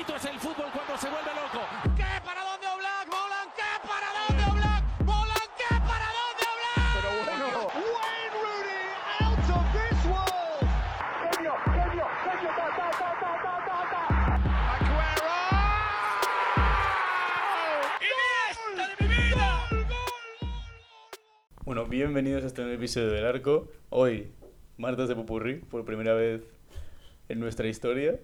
bonito es el fútbol cuando se vuelve loco. ¿Qué? ¿Para dónde Oblak? ¿Volan? ¿Qué? ¿Para dónde Oblak? ¿Volan? ¿Qué? ¿Para dónde Oblak? Pero bueno. Wayne Rooney out of this world. Genio, genio, genio, ta, ta, ta, ta, ta, ta, ta. Aguero. ¡Iniesta de mi vida! ¡Gol, gol, Bueno, bienvenidos a este nuevo episodio del Arco. Hoy, martes de Popurrí, por primera vez en nuestra historia.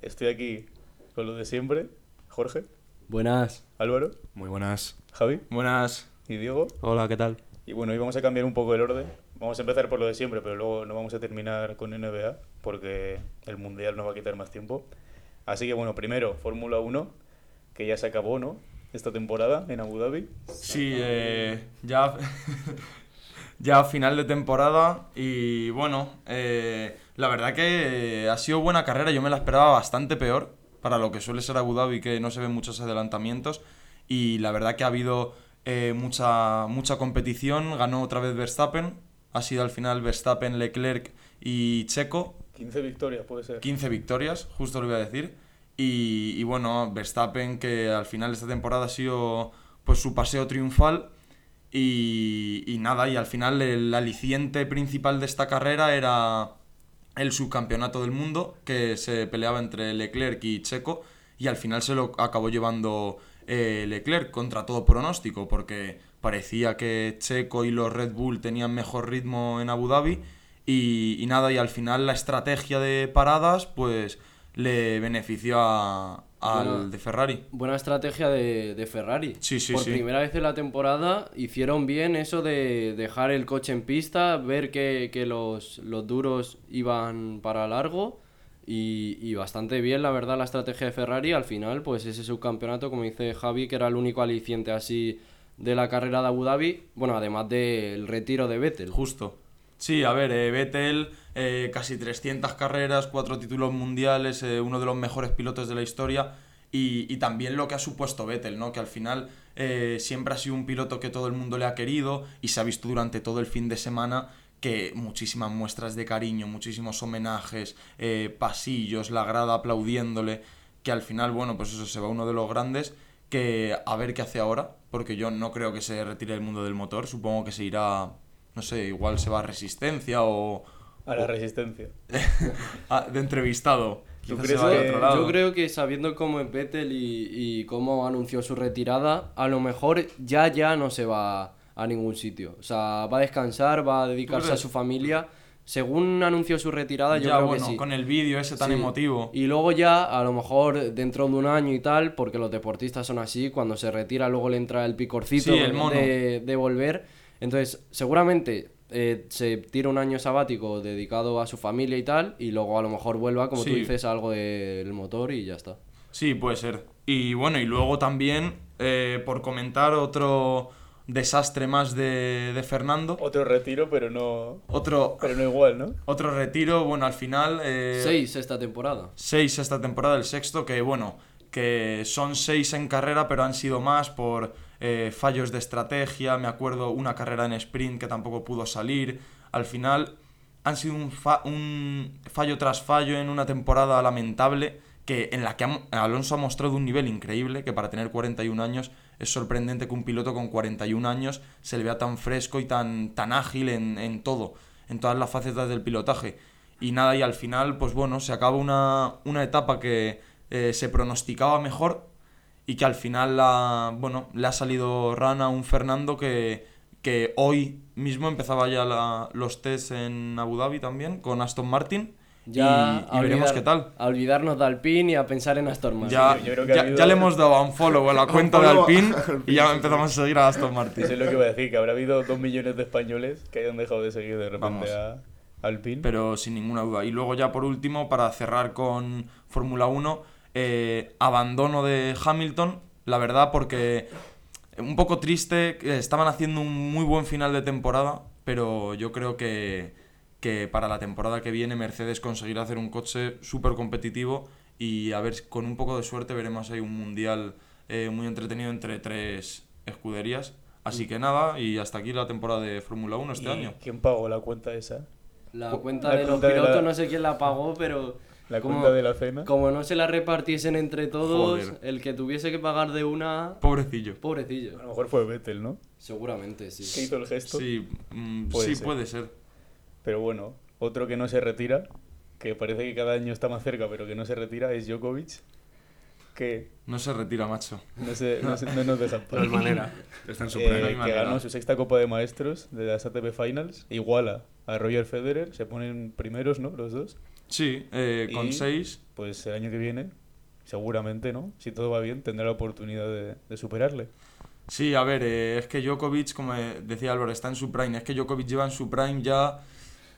Estoy aquí con lo de siempre. Jorge, Buenas. Álvaro, Muy buenas. Javi Buenas. y Diego. Hola, ¿qué tal? Y bueno, hoy vamos a cambiar un poco el orden. Vamos a empezar por lo de siempre, pero luego no vamos a terminar con NBA porque el Mundial nos va a quitar más tiempo. Así que bueno, primero, Fórmula 1, que ya se acabó, ¿no? Esta temporada en Abu Dhabi. Sí, eh, ya, ya final de temporada y bueno, eh, la verdad que ha sido buena carrera, yo me la esperaba bastante peor para lo que suele ser Abu Dhabi, que no se ven muchos adelantamientos y la verdad que ha habido eh, mucha, mucha competición, ganó otra vez Verstappen, ha sido al final Verstappen, Leclerc y Checo, 15 victorias, puede ser. 15 victorias, justo lo iba a decir. Y, y bueno, Verstappen que al final de esta temporada ha sido pues su paseo triunfal. Y, y nada, y al final el aliciente principal de esta carrera era el subcampeonato del mundo que se peleaba entre Leclerc y Checo. Y al final se lo acabó llevando eh, Leclerc contra todo pronóstico, porque parecía que Checo y los Red Bull tenían mejor ritmo en Abu Dhabi. Y, y nada, y al final la estrategia de paradas, pues le benefició a- al de Ferrari. Buena estrategia de, de Ferrari. Sí, sí, Por sí. primera vez en la temporada hicieron bien eso de dejar el coche en pista, ver que, que los, los duros iban para largo y, y bastante bien, la verdad, la estrategia de Ferrari. Al final, pues ese subcampeonato, como dice Javi, que era el único aliciente así de la carrera de Abu Dhabi. Bueno, además del retiro de Vettel. Justo. Sí, a ver, eh, Vettel, eh, casi 300 carreras, cuatro títulos mundiales, eh, uno de los mejores pilotos de la historia. Y, y también lo que ha supuesto Vettel, ¿no? Que al final eh, siempre ha sido un piloto que todo el mundo le ha querido y se ha visto durante todo el fin de semana que muchísimas muestras de cariño, muchísimos homenajes, pasillos, la grada aplaudiéndole, que al final, bueno, pues eso se va uno de los grandes, que a ver qué hace ahora, porque yo no creo que se retire del mundo del motor, supongo que se irá, no sé, igual se va a Resistencia o... A la resistencia. de entrevistado. ¿Tú Quizás crees se vaya a que- otro lado. Yo creo que sabiendo cómo es Vettel y, y cómo anunció su retirada, a lo mejor ya ya no se va a ningún sitio. O sea, va a descansar, va a dedicarse a su familia. Según anunció su retirada, yo ya, creo bueno, que sí. con el vídeo ese tan Sí. emotivo. Y luego ya, a lo mejor dentro de un año y tal, porque los deportistas son así, cuando se retira luego le entra el picorcito Sí, el mono. De, de volver. Entonces, seguramente eh, se tira un año sabático dedicado a su familia y tal, y luego a lo mejor vuelva, como tú dices, a algo del motor y ya está. Sí, puede ser. Y bueno, y luego también, eh, por comentar otro desastre más de, de Fernando. Otro retiro, pero no, Otro, pero no igual, ¿no? otro retiro, bueno, al final... eh, Seis esta temporada. seis esta temporada, el sexto, que bueno, que son seis en carrera, pero han sido más por eh, fallos de estrategia. Me acuerdo una carrera en sprint que tampoco pudo salir. Al final han sido un, fa- un fallo tras fallo en una temporada lamentable que en la que Alonso ha mostrado un nivel increíble, que para tener 41 años es sorprendente que un piloto con 41 años se le vea tan fresco y tan, tan ágil en, en todo, en todas las facetas del pilotaje. Y nada, y al final, pues bueno, se acaba una, una etapa que eh, se pronosticaba mejor y que al final la, bueno, le ha salido rana a un Fernando que, que hoy mismo empezaba ya la- los tests en Abu Dhabi también con Aston Martin Ya y, y a veremos qué tal. A olvidarnos de Alpine y a pensar en Aston Martin. Ya, yo creo que ha ya, habido- ya le hemos dado un follow a la cuenta de Alpine a Alpine, y ya empezamos a seguir a Aston Martin. Eso es lo que iba a decir, que habrá habido dos millones de españoles que hayan dejado de seguir de repente Vamos. a Alpine. pero sin ninguna duda. Y luego ya por último, para cerrar con Fórmula 1, eh, abandono de Hamilton, la verdad, porque un poco triste, estaban haciendo un muy buen final de temporada, pero yo creo que, que para la temporada que viene Mercedes conseguirá hacer un coche súper competitivo y a ver, con un poco de suerte veremos ahí un mundial eh, muy entretenido entre tres escuderías. Así que nada, y hasta aquí la temporada de Fórmula 1 este ¿Y año. ¿Quién pagó la cuenta esa? La cuenta La de los cuenta de la- pilotos no sé quién la pagó, pero La Como- cuenta de la cena. Como no se la repartiesen entre todos, Joder. el que tuviese que pagar de una. Pobrecillo. A Pobrecillo. lo mejor fue Vettel, ¿no? Seguramente, sí. Que hizo el gesto. Sí, mm, Puede sí ser. puede ser. Pero bueno, otro que no se retira, que parece que cada año está más cerca, pero que no se retira, es Djokovic. Que No se retira, macho. no, se, no, se- no nos deja en paz. No hay manera. Está en su Eh, que manera. ganó su sexta Copa de Maestros de las ATP Finals. Iguala a Roger Federer. Se ponen primeros, ¿no? Los dos. Sí, eh, con Y- 6. Pues el año que viene, seguramente, ¿no? Si todo va bien, tendrá la oportunidad de, de superarle. Sí, a ver, eh, es que Djokovic, como eh, decía Álvaro, está en su prime. Es que Djokovic lleva en su prime ya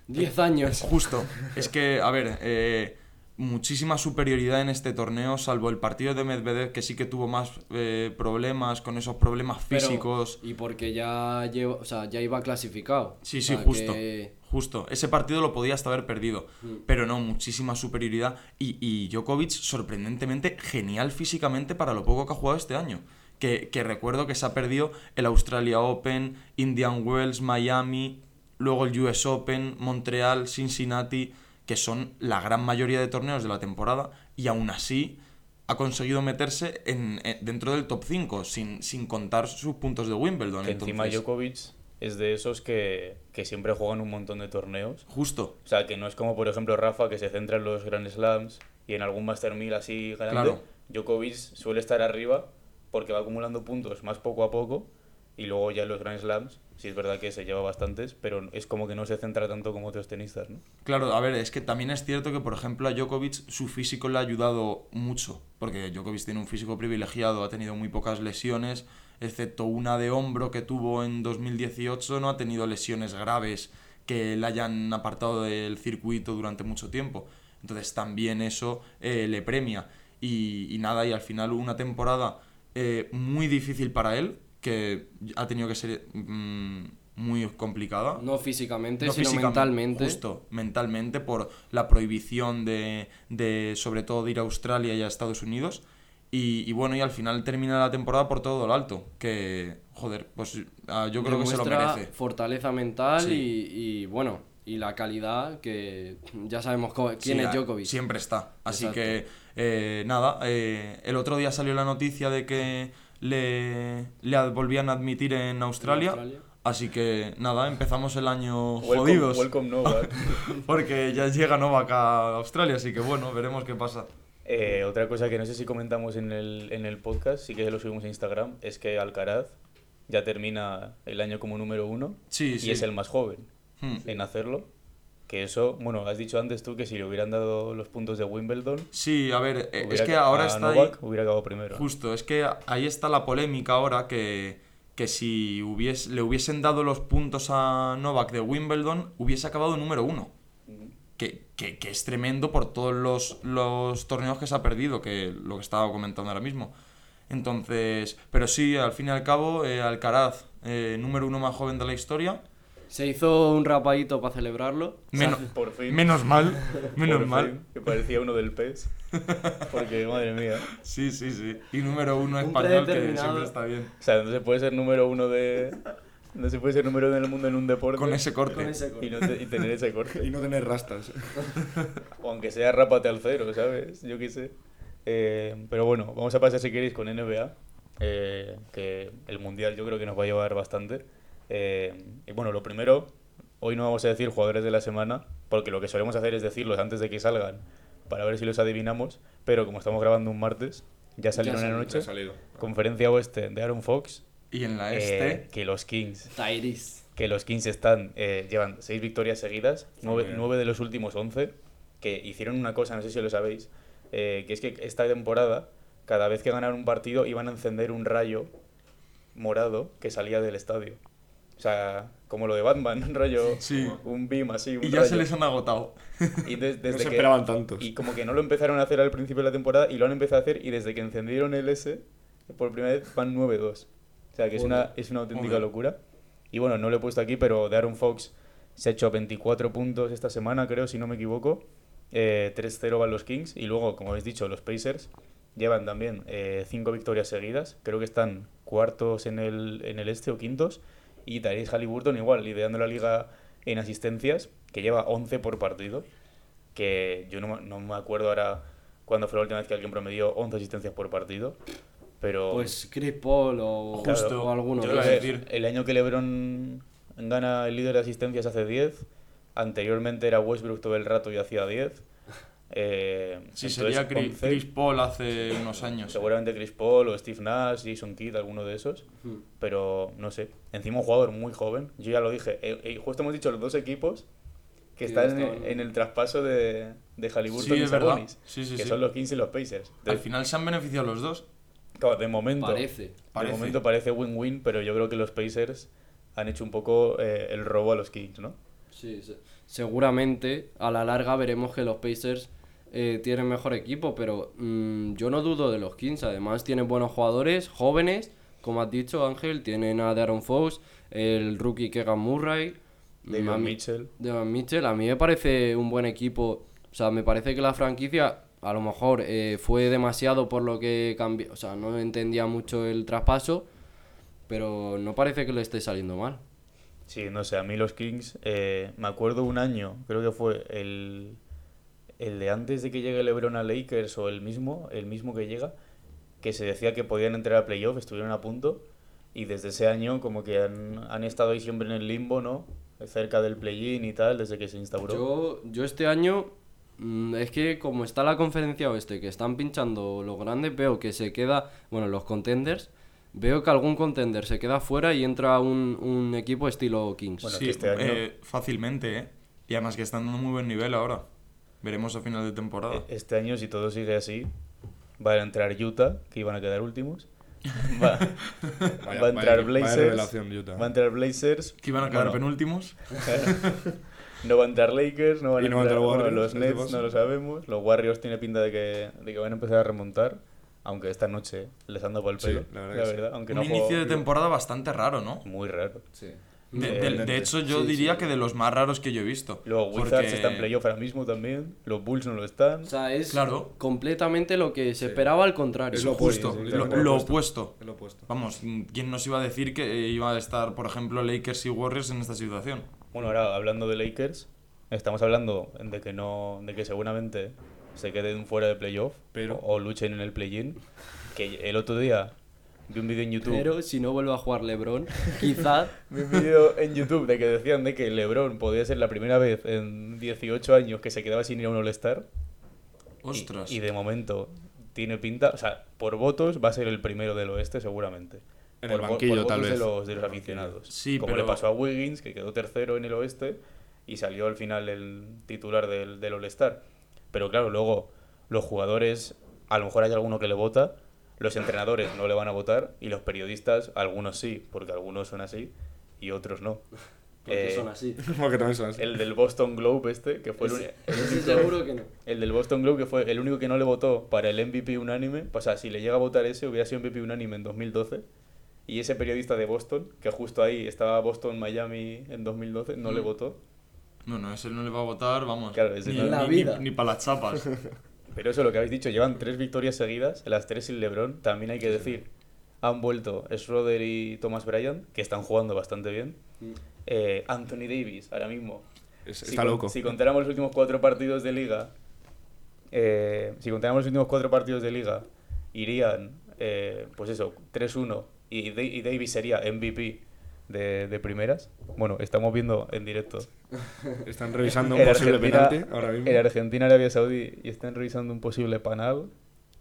10 años. Justo. Es que, a ver, eh, muchísima superioridad en este torneo, salvo el partido de Medvedev, que sí que tuvo más eh, problemas con esos problemas Pero- físicos. y porque ya o sea, ya iba clasificado. Sí, O sí, sea, justo. que- Justo. Ese partido lo podía hasta haber perdido. Mm. Pero no, muchísima superioridad. Y, y Djokovic, sorprendentemente, genial físicamente para lo poco que ha jugado este año. Que, que recuerdo que se ha perdido el Australia Open, Indian Wells, Miami, luego el US Open, Montreal, Cincinnati, que son la gran mayoría de torneos de la temporada. Y aún así ha conseguido meterse en, en- dentro del top 5, sin, sin contar sus puntos de Wimbledon. Que encima Djokovic es de esos que, que siempre juegan un montón de torneos. Justo. O sea, que no es como, por ejemplo, Rafa, que se centra en los Grand Slams y en algún Master 1000 así grande. Claro. Djokovic suele estar arriba porque va acumulando puntos más poco a poco y luego ya los Grand Slams, sí es verdad que se lleva bastantes, pero es como que no se centra tanto como otros tenistas, ¿no? Claro, a ver, es que también es cierto que, por ejemplo, a Djokovic su físico le ha ayudado mucho, porque Djokovic tiene un físico privilegiado, ha tenido muy pocas lesiones, excepto una de hombro que tuvo en 2018, no ha tenido lesiones graves que le hayan apartado del circuito durante mucho tiempo. Entonces también eso eh, le premia. Y, y nada, y al final una temporada eh, muy difícil para él, que ha tenido que ser mm, muy complicada. No físicamente, No sino físicamente, mentalmente. Justo, mentalmente, por la prohibición de, de, sobre todo, de ir a Australia y a Estados Unidos. Y, y bueno, y al final termina la temporada por todo lo alto. Que, joder, pues ah, yo creo que se lo merece. fortaleza mental Sí. y, y, bueno, y la calidad que ya sabemos quién Sí, es Djokovic. Siempre está. Así Exacto. que, eh, nada, eh, el otro día salió la noticia de que le, le volvían a admitir en Australia. Australia. Así que, nada, empezamos el año Welcome, jodidos. welcome Novak. Porque ya llega Novak a Australia, así que bueno, veremos qué pasa. Eh, otra cosa que no sé si comentamos en el, en el podcast, sí que lo subimos a Instagram, es que Alcaraz ya termina el año como número uno Sí, y sí. es el más joven Hmm. en hacerlo. Que eso, bueno, has dicho antes tú que si le hubieran dado los puntos de Wimbledon, Sí, a ver, eh, es que ahora está ahí. Novak hubiera acabado primero. Justo, es que ahí está la polémica ahora que, que si le hubiesen dado los puntos a Novak de Wimbledon, hubiese acabado número uno. Que, que- que es tremendo por todos los, los torneos que se ha perdido, que lo que estaba comentando ahora mismo. Entonces, pero sí, al fin y al cabo, eh, Alcaraz, eh, número uno más joven de la historia. Se hizo un rapadito para celebrarlo. Menos, Por fin. menos mal, menos Por mal. fin, que parecía uno del PES. Porque, madre mía. Sí, sí, sí. Y número uno Un español, que siempre está bien. O sea, no se puede ser número uno de. No se puede ser número uno del mundo en un deporte. Con ese corte. Con ese Y, no te- y tener ese corte. Y no tener rastas. O aunque sea rápate al cero, ¿sabes? Yo qué sé. Eh, pero bueno, vamos a pasar si queréis con NBA. eh, que el mundial yo creo que nos va a llevar bastante. Eh, y bueno, lo primero, hoy no vamos a decir jugadores de la semana, porque lo que solemos hacer es decirlos antes de que salgan para ver si los adivinamos. Pero como estamos grabando un martes, ya salieron en la salió, noche. Conferencia oeste de Aaron Fox. Y en la eh, este. que los Kings Tyrese. que los Kings están eh, llevan seis victorias seguidas, nueve, nueve de los últimos 11, que hicieron una cosa, no sé si lo sabéis, eh, que es que esta temporada, cada vez que ganaron un partido, iban a encender un rayo morado que salía del estadio. O sea, como lo de Batman, un rayo, Sí. un beam así, un Y ya rayo. se les han agotado. Y des- desde no se que- esperaban tantos. y como que no lo empezaron a hacer al principio de la temporada y lo han empezado a hacer y desde que encendieron el S, por primera vez van 9-2. O sea que es una, es una auténtica locura. Y bueno, no lo he puesto aquí, pero de Aaron Fox se ha hecho 24 puntos esta semana, creo, si no me equivoco. Eh, 3-0 van los Kings. Y luego, como habéis dicho, los Pacers llevan también 5 victorias seguidas. Creo que están cuartos en el, en el este o quintos. Y Tyrese Halliburton igual, liderando la liga en asistencias, que lleva 11 por partido. que yo no, me- no me acuerdo ahora cuándo fue la última vez que alguien promedió 11 asistencias por partido, pero... Pues Chris Paul o, Justo. alguno yo creo decir. el año que LeBron gana el líder de asistencias hace 10, anteriormente era Westbrook todo el rato y hacía 10. Eh, Sí, entonces, sería Chris, 11, Chris Paul hace unos años. Seguramente Chris Paul o Steve Nash, Jason Kidd, alguno de esos. Hmm. Pero no sé. Encima un jugador muy joven. Yo ya lo dije. eh, eh, justo hemos dicho los dos equipos que están en, el traspaso de, de Halliburton Sí, y. Sabonis. Sí, sí, que sí. son los Kings y los Pacers. De, Al final se han beneficiado los dos. claro, de momento. Parece. De Parece. momento parece win-win, pero yo creo que los Pacers han hecho un poco eh, el robo a los Kings, ¿no? Sí, se- seguramente a la larga veremos que los Pacers eh, tienen mejor equipo, pero mm, yo no dudo de los Kings. Además, tienen buenos jugadores, jóvenes, como has dicho Ángel, tienen a Darren Fox, el rookie Kegan Murray, David Mitchell. David Mitchell, a mí me parece un buen equipo. O sea, me parece que la franquicia a lo mejor eh, fue demasiado por lo que cambió. O sea, no entendía mucho el traspaso, pero no parece que le esté saliendo mal. Sí, no sé, a mí los Kings, eh, me acuerdo un año, creo que fue el, el de antes de que llegue LeBron a Lakers o el mismo, el mismo que llega, que se decía que podían entrar a playoff, estuvieron a punto, y desde ese año como que han, han estado ahí siempre en el limbo, ¿no? Cerca del play-in y tal, desde que se instauró. Yo, yo este año, mm, es que como está la conferencia oeste, que están pinchando los grandes, veo que se queda, bueno, los contenders, veo que algún contender se queda fuera y entra un, un equipo estilo Kings. Bueno, sí, este año- eh, fácilmente, ¿eh? Y además que están dando muy buen nivel ahora. Veremos a final de temporada. E- Este año, si todo sigue así, va a entrar Utah, que iban a quedar últimos. Va, Vaya- va a entrar vaya- vaya Blazers. Utah. Va a entrar Blazers. que iban a quedar Bueno, penúltimos. No va a entrar Lakers, no van Y a no va a entrar, entrar bueno, Warriors, los Nets, no lo sabemos. Los Warriors tiene pinta de que, de que van a empezar a remontar, aunque esta noche les ando por el Sí, pelo. la la verdad verdad, que sí. aunque Un no inicio juego- de temporada bastante raro, ¿no? Muy raro. Sí. De, de- de hecho, yo sí, diría sí. que de los más raros que yo he visto. Luego Wizards Porque- está en playoff ahora mismo también. Los Bulls no lo están. O sea, es Claro. completamente lo que se esperaba al contrario. Es lo opuesto, lo, literalmente lo lo opuesto. Es lo opuesto. Vamos, ¿quién nos iba a decir que eh, iba a estar, por ejemplo, Lakers y Warriors en esta situación? Bueno, ahora hablando de Lakers, estamos hablando de que no, de que seguramente se queden fuera de playoff Pero- o, o luchen en el play-in. Que el otro día vi un vídeo en YouTube. Pero si no vuelve a jugar LeBron, quizás Vi un vídeo en YouTube de que decían de que LeBron podía ser la primera vez en 18 años que se quedaba sin ir a un All-Star. Ostras. Y, de momento tiene pinta, o sea, por votos va a ser el primero del oeste seguramente. En por el banquillo, por tal votos vez. De los, de los aficionados. Sí, Como pero- le pasó a Wiggins, que quedó tercero en el oeste y salió al final el titular del, del All-Star. Pero claro, luego los jugadores, a lo mejor hay alguno que le vota, los entrenadores no le van a votar y los periodistas, algunos sí, porque algunos son así y otros no. porque Eh, son así. Porque también son así. el del Boston Globe este, que fue el, uni- el Ese único- seguro que no. el del Boston Globe, que fue el único que no le votó para el MVP unánime. O sea, si le llega a votar ese, hubiera sido MVP unánime en 2012. Y ese periodista de Boston, que justo ahí estaba Boston, Miami en 2012, no le Mm. votó. Bueno, ese no le va a votar, vamos. Claro, ese ni, no. En la ni- vida. ni para las chapas. Pero eso, lo que habéis dicho, llevan tres victorias seguidas, las tres sin LeBron. También hay que decir, han vuelto Schroeder y Thomas Bryant, que están jugando bastante bien. Eh, Anthony Davis, ahora mismo. Es- Si está con- loco. Si contáramos los últimos cuatro partidos de liga, eh, si contáramos los últimos cuatro partidos de liga, irían, eh, pues eso, 3-1 y, Da- y Davis sería MVP de, de primeras. Bueno, estamos viendo en directo. Están revisando un El posible Argentina- penalti ahora mismo. El Argentina, Arabia Saudí y están revisando un posible penal.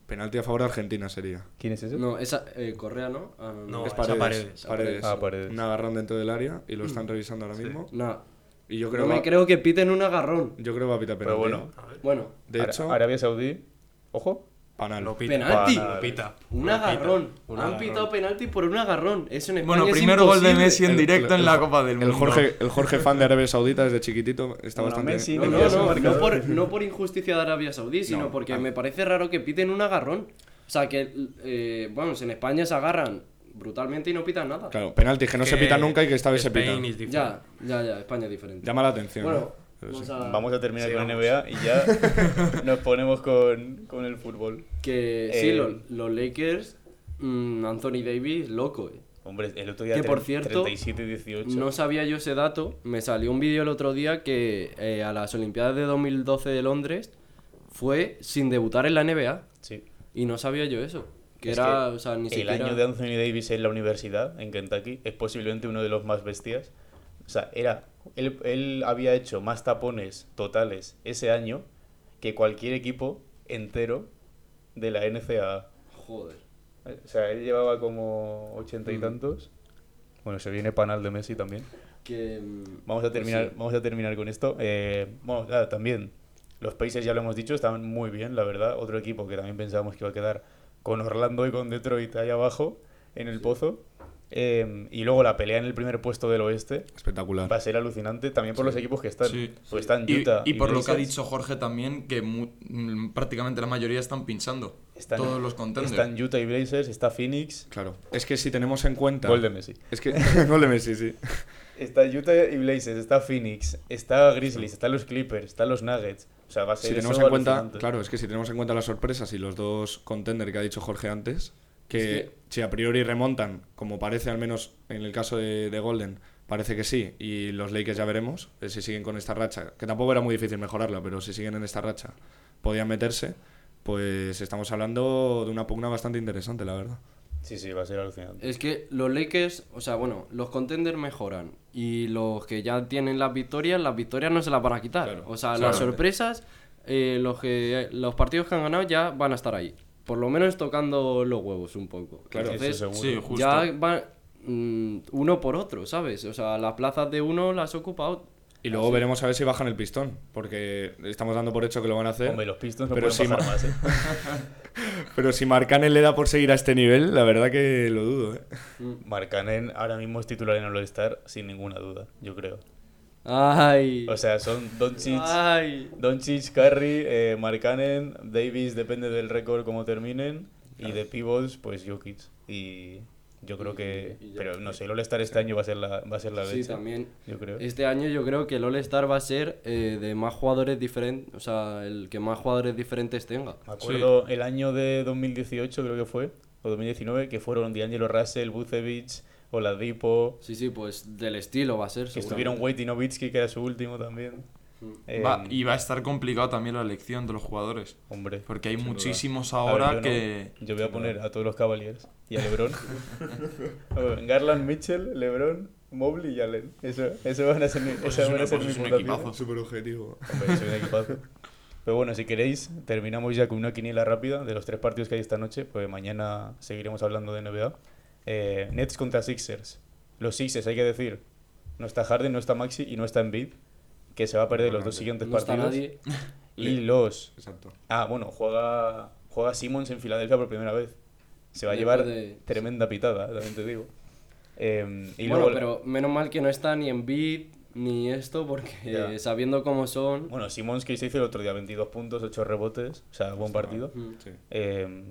Penalti a favor de Argentina sería. ¿Quién es ese? No, esa eh, Correa, ¿no? Ah, no, No, es esa Paredes. Paredes. Paredes. Ah, Paredes. Un agarrón dentro del área y lo están revisando ahora mismo. No, Y yo creo, no va- me creo que piten un agarrón. yo creo que va a pitar penalti. Pero bueno, Bueno, De Ara- hecho, Arabia Saudí, ojo, panal. Lo pita. penalti. Lo pita. Un Lo pita. agarrón. Un Han agarrón. pitado penalti por un agarrón. Eso en España Bueno, es primer gol de imposible. Messi en El- directo el- en la Copa del El Mundo. Jorge, el Jorge fan de Arabia Saudita desde chiquitito está Bueno, bastante... Messi No, no no, por, no por injusticia de Arabia Saudí, sino No, porque ah. me parece raro que piten un agarrón. O sea, que, eh, vamos, en España se agarran brutalmente y no pitan nada. Claro, penaltis que no se pita nunca y que esta vez se Spain pita. is different. Ya, ya, ya, España es diferente. Llama la atención. Bueno, ¿eh? Vamos sí. a... vamos a terminar Sí, con vamos. NBA y ya nos ponemos con, con el fútbol. Que Eh, sí, lo- los, Lakers, mm, Anthony Davis, loco, eh. Hombre, el otro día Que por cierto, 37-18. No sabía yo ese dato. Me salió un vídeo el otro día que eh, a las Olimpiadas de 2012 de Londres fue sin debutar en la NBA. Sí. Y no sabía yo eso. Que Es era, que o sea, ni el siquiera. año de Anthony Davis en la universidad, en Kentucky, es posiblemente uno de los más bestias. O sea, era, él, él había hecho más tapones totales ese año que cualquier equipo entero de la NCAA. Joder. O sea, él llevaba como ochenta y Mm. tantos. Bueno, se viene panal de Messi también. Que, mm, Vamos a pues terminar, sí. vamos a terminar con esto. Eh, bueno, nada, también los países ya lo hemos dicho, están muy bien, la verdad. Otro equipo que también pensábamos que iba a quedar con Orlando y con Detroit ahí abajo, en el pozo. Eh, y luego la pelea en el primer puesto del oeste Espectacular. va a ser alucinante también por los equipos que están. Sí. Pues están Y, Utah y por lo que ha dicho Jorge también, que mu- mm, prácticamente la mayoría están pinchando. están- todos los contenders. Están Utah y Blazers, está Phoenix, Claro. Es que si tenemos en cuenta. gol de Messi. Es que. gol de Messi, sí. Está Utah y Blazers, está Phoenix, está Grizzlies, están los Clippers, están los Nuggets. O sea, va a ser Si tenemos en cuenta. alucinante. Claro, es que si tenemos en cuenta las sorpresas y los dos contender que ha dicho Jorge antes, que, si a priori remontan, como parece al menos en el caso de, de Golden, parece que sí, y los Lakers ya veremos, eh, si siguen con esta racha, que tampoco era muy difícil mejorarla, pero si siguen en esta racha, podían meterse, pues estamos hablando de una pugna bastante interesante, la verdad. Sí, sí, va a ser alucinante. Es que los Lakers, o sea, bueno, los contenders mejoran y los que ya tienen las victorias, las victorias no se las van a quitar. Claro, o sea, las sorpresas, eh, los, que, los partidos que han ganado ya van a estar ahí. Por lo menos tocando los huevos un poco. Claro, Eso Entonces, seguro. Sí, justo. ya van mm, uno por otro, ¿sabes? O sea, las plazas de uno las ocupa otro. Y luego veremos a ver si bajan el pistón, porque estamos dando por hecho que lo van a hacer. Hombre, los Pistons no pero pueden sí, bajar más, ¿eh? Pero si Marcanen le da por seguir a este nivel, la verdad que lo dudo, ¿eh? Markkanen ahora mismo es titular en el All-Star sin ninguna duda, yo creo. Ay. O sea, son Doncic. Doncic, Curry, eh, Markkanen, Davis, depende del récord como terminen, y de pivots, pues Jokic. Y yo creo que... y. Pero no sé, el All-Star este año va a ser la, va a ser la Sí, leche, también. yo creo. Este año yo creo que el All-Star va a ser eh, de más jugadores diferentes, o sea, el que más jugadores diferentes tenga. Me acuerdo el año de 2018, creo que fue, o 2019, que fueron D'Angelo Russell, Bucevic, Oladipo, Sí, sí, pues del estilo va a ser. que estuvieron. Wade y Nowitzki, que era su último también. Eh, Va- y va a estar complicado también la elección de los jugadores. Hombre. Porque hay sin duda. muchísimos A ver, ahora yo no. que. Yo voy a poner a todos los Cavaliers y a LeBron. A Garland, Mitchell, LeBron, Mobley y Allen. Eso, eso van a ser, mi- Pues esas es van a una- ser pues mis es un equipazo. Súper objetivo. Hombre, es un equipazo. Pero bueno, si queréis, terminamos ya con una quiniela rápida de los tres partidos que hay esta noche, pues mañana seguiremos hablando de NBA. Eh, Nets contra Sixers. Los Sixers, hay que decir, no está Harden, no está Maxi y no está Embiid, que se va a perder los dos siguientes No está partidos. nadie. Y los... Exacto. Ah, bueno, juega, juega Simmons en Filadelfia por primera vez. Se va a Después llevar de- tremenda pitada, también te digo. Eh, y bueno, luego, pero menos mal que no está ni en beat ni esto, porque sabiendo cómo son. Bueno, Simmons que se hizo el otro día, 22 puntos, 8 rebotes, o sea, buen partido. Mm. Sí. Eh,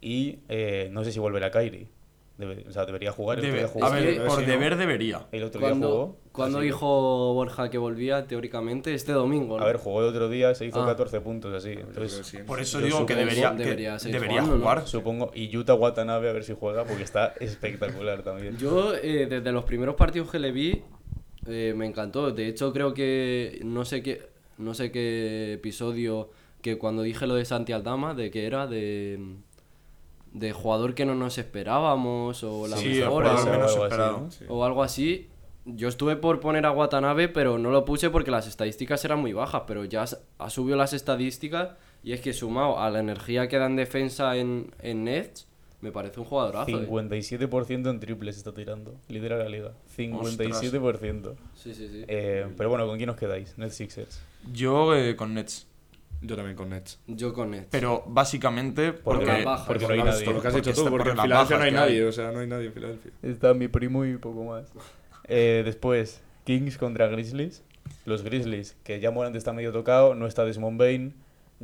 y eh, no sé si volverá Kyrie. Debe- o sea, debería jugar. El otro debe- día jugó. a ver, por si no- deber debería. El otro día Cuando, jugó. cuando que- dijo Borja que volvía, teóricamente, este domingo. ¿no? A ver, jugó el otro día, se hizo Ah. 14 puntos así. Entonces, sí. Por eso digo que debería, que debería debería jugando, ¿no? jugar. supongo. Y Utah Watanabe a ver si juega, porque está espectacular también. Yo, eh, desde los primeros partidos que le vi, eh, me encantó. De hecho, creo que no sé qué, no sé qué episodio que cuando dije lo de Santi Aldama, de que era de, de jugador que no nos esperábamos o la Sí, mejora o algo así, esperado. ¿no? Sí. o algo así. Yo estuve por poner a Watanabe, pero no lo puse porque las estadísticas eran muy bajas. Pero ya ha subido las estadísticas y es que sumado a la energía que da en defensa en, en Nets, me parece un jugadorazo. eh. 57% en triples está tirando. Lidera la liga. 57%. Sí, sí, sí. Eh, pero bueno, ¿con quién os quedáis? Net Sixers. Yo eh, con Nets. Yo también con Nets. Yo con Nets. Pero básicamente Porque, porque. las bajas. porque no hay nadie. por lo que has Porque dicho tú, está- porque porque en Filadelfia no hay que nadie, o sea, no hay nadie en Filadelfia. Está mi primo y poco más. Eh, después, Kings contra Grizzlies. Los Grizzlies, que ya Morant está medio tocado, no está Desmond Bain,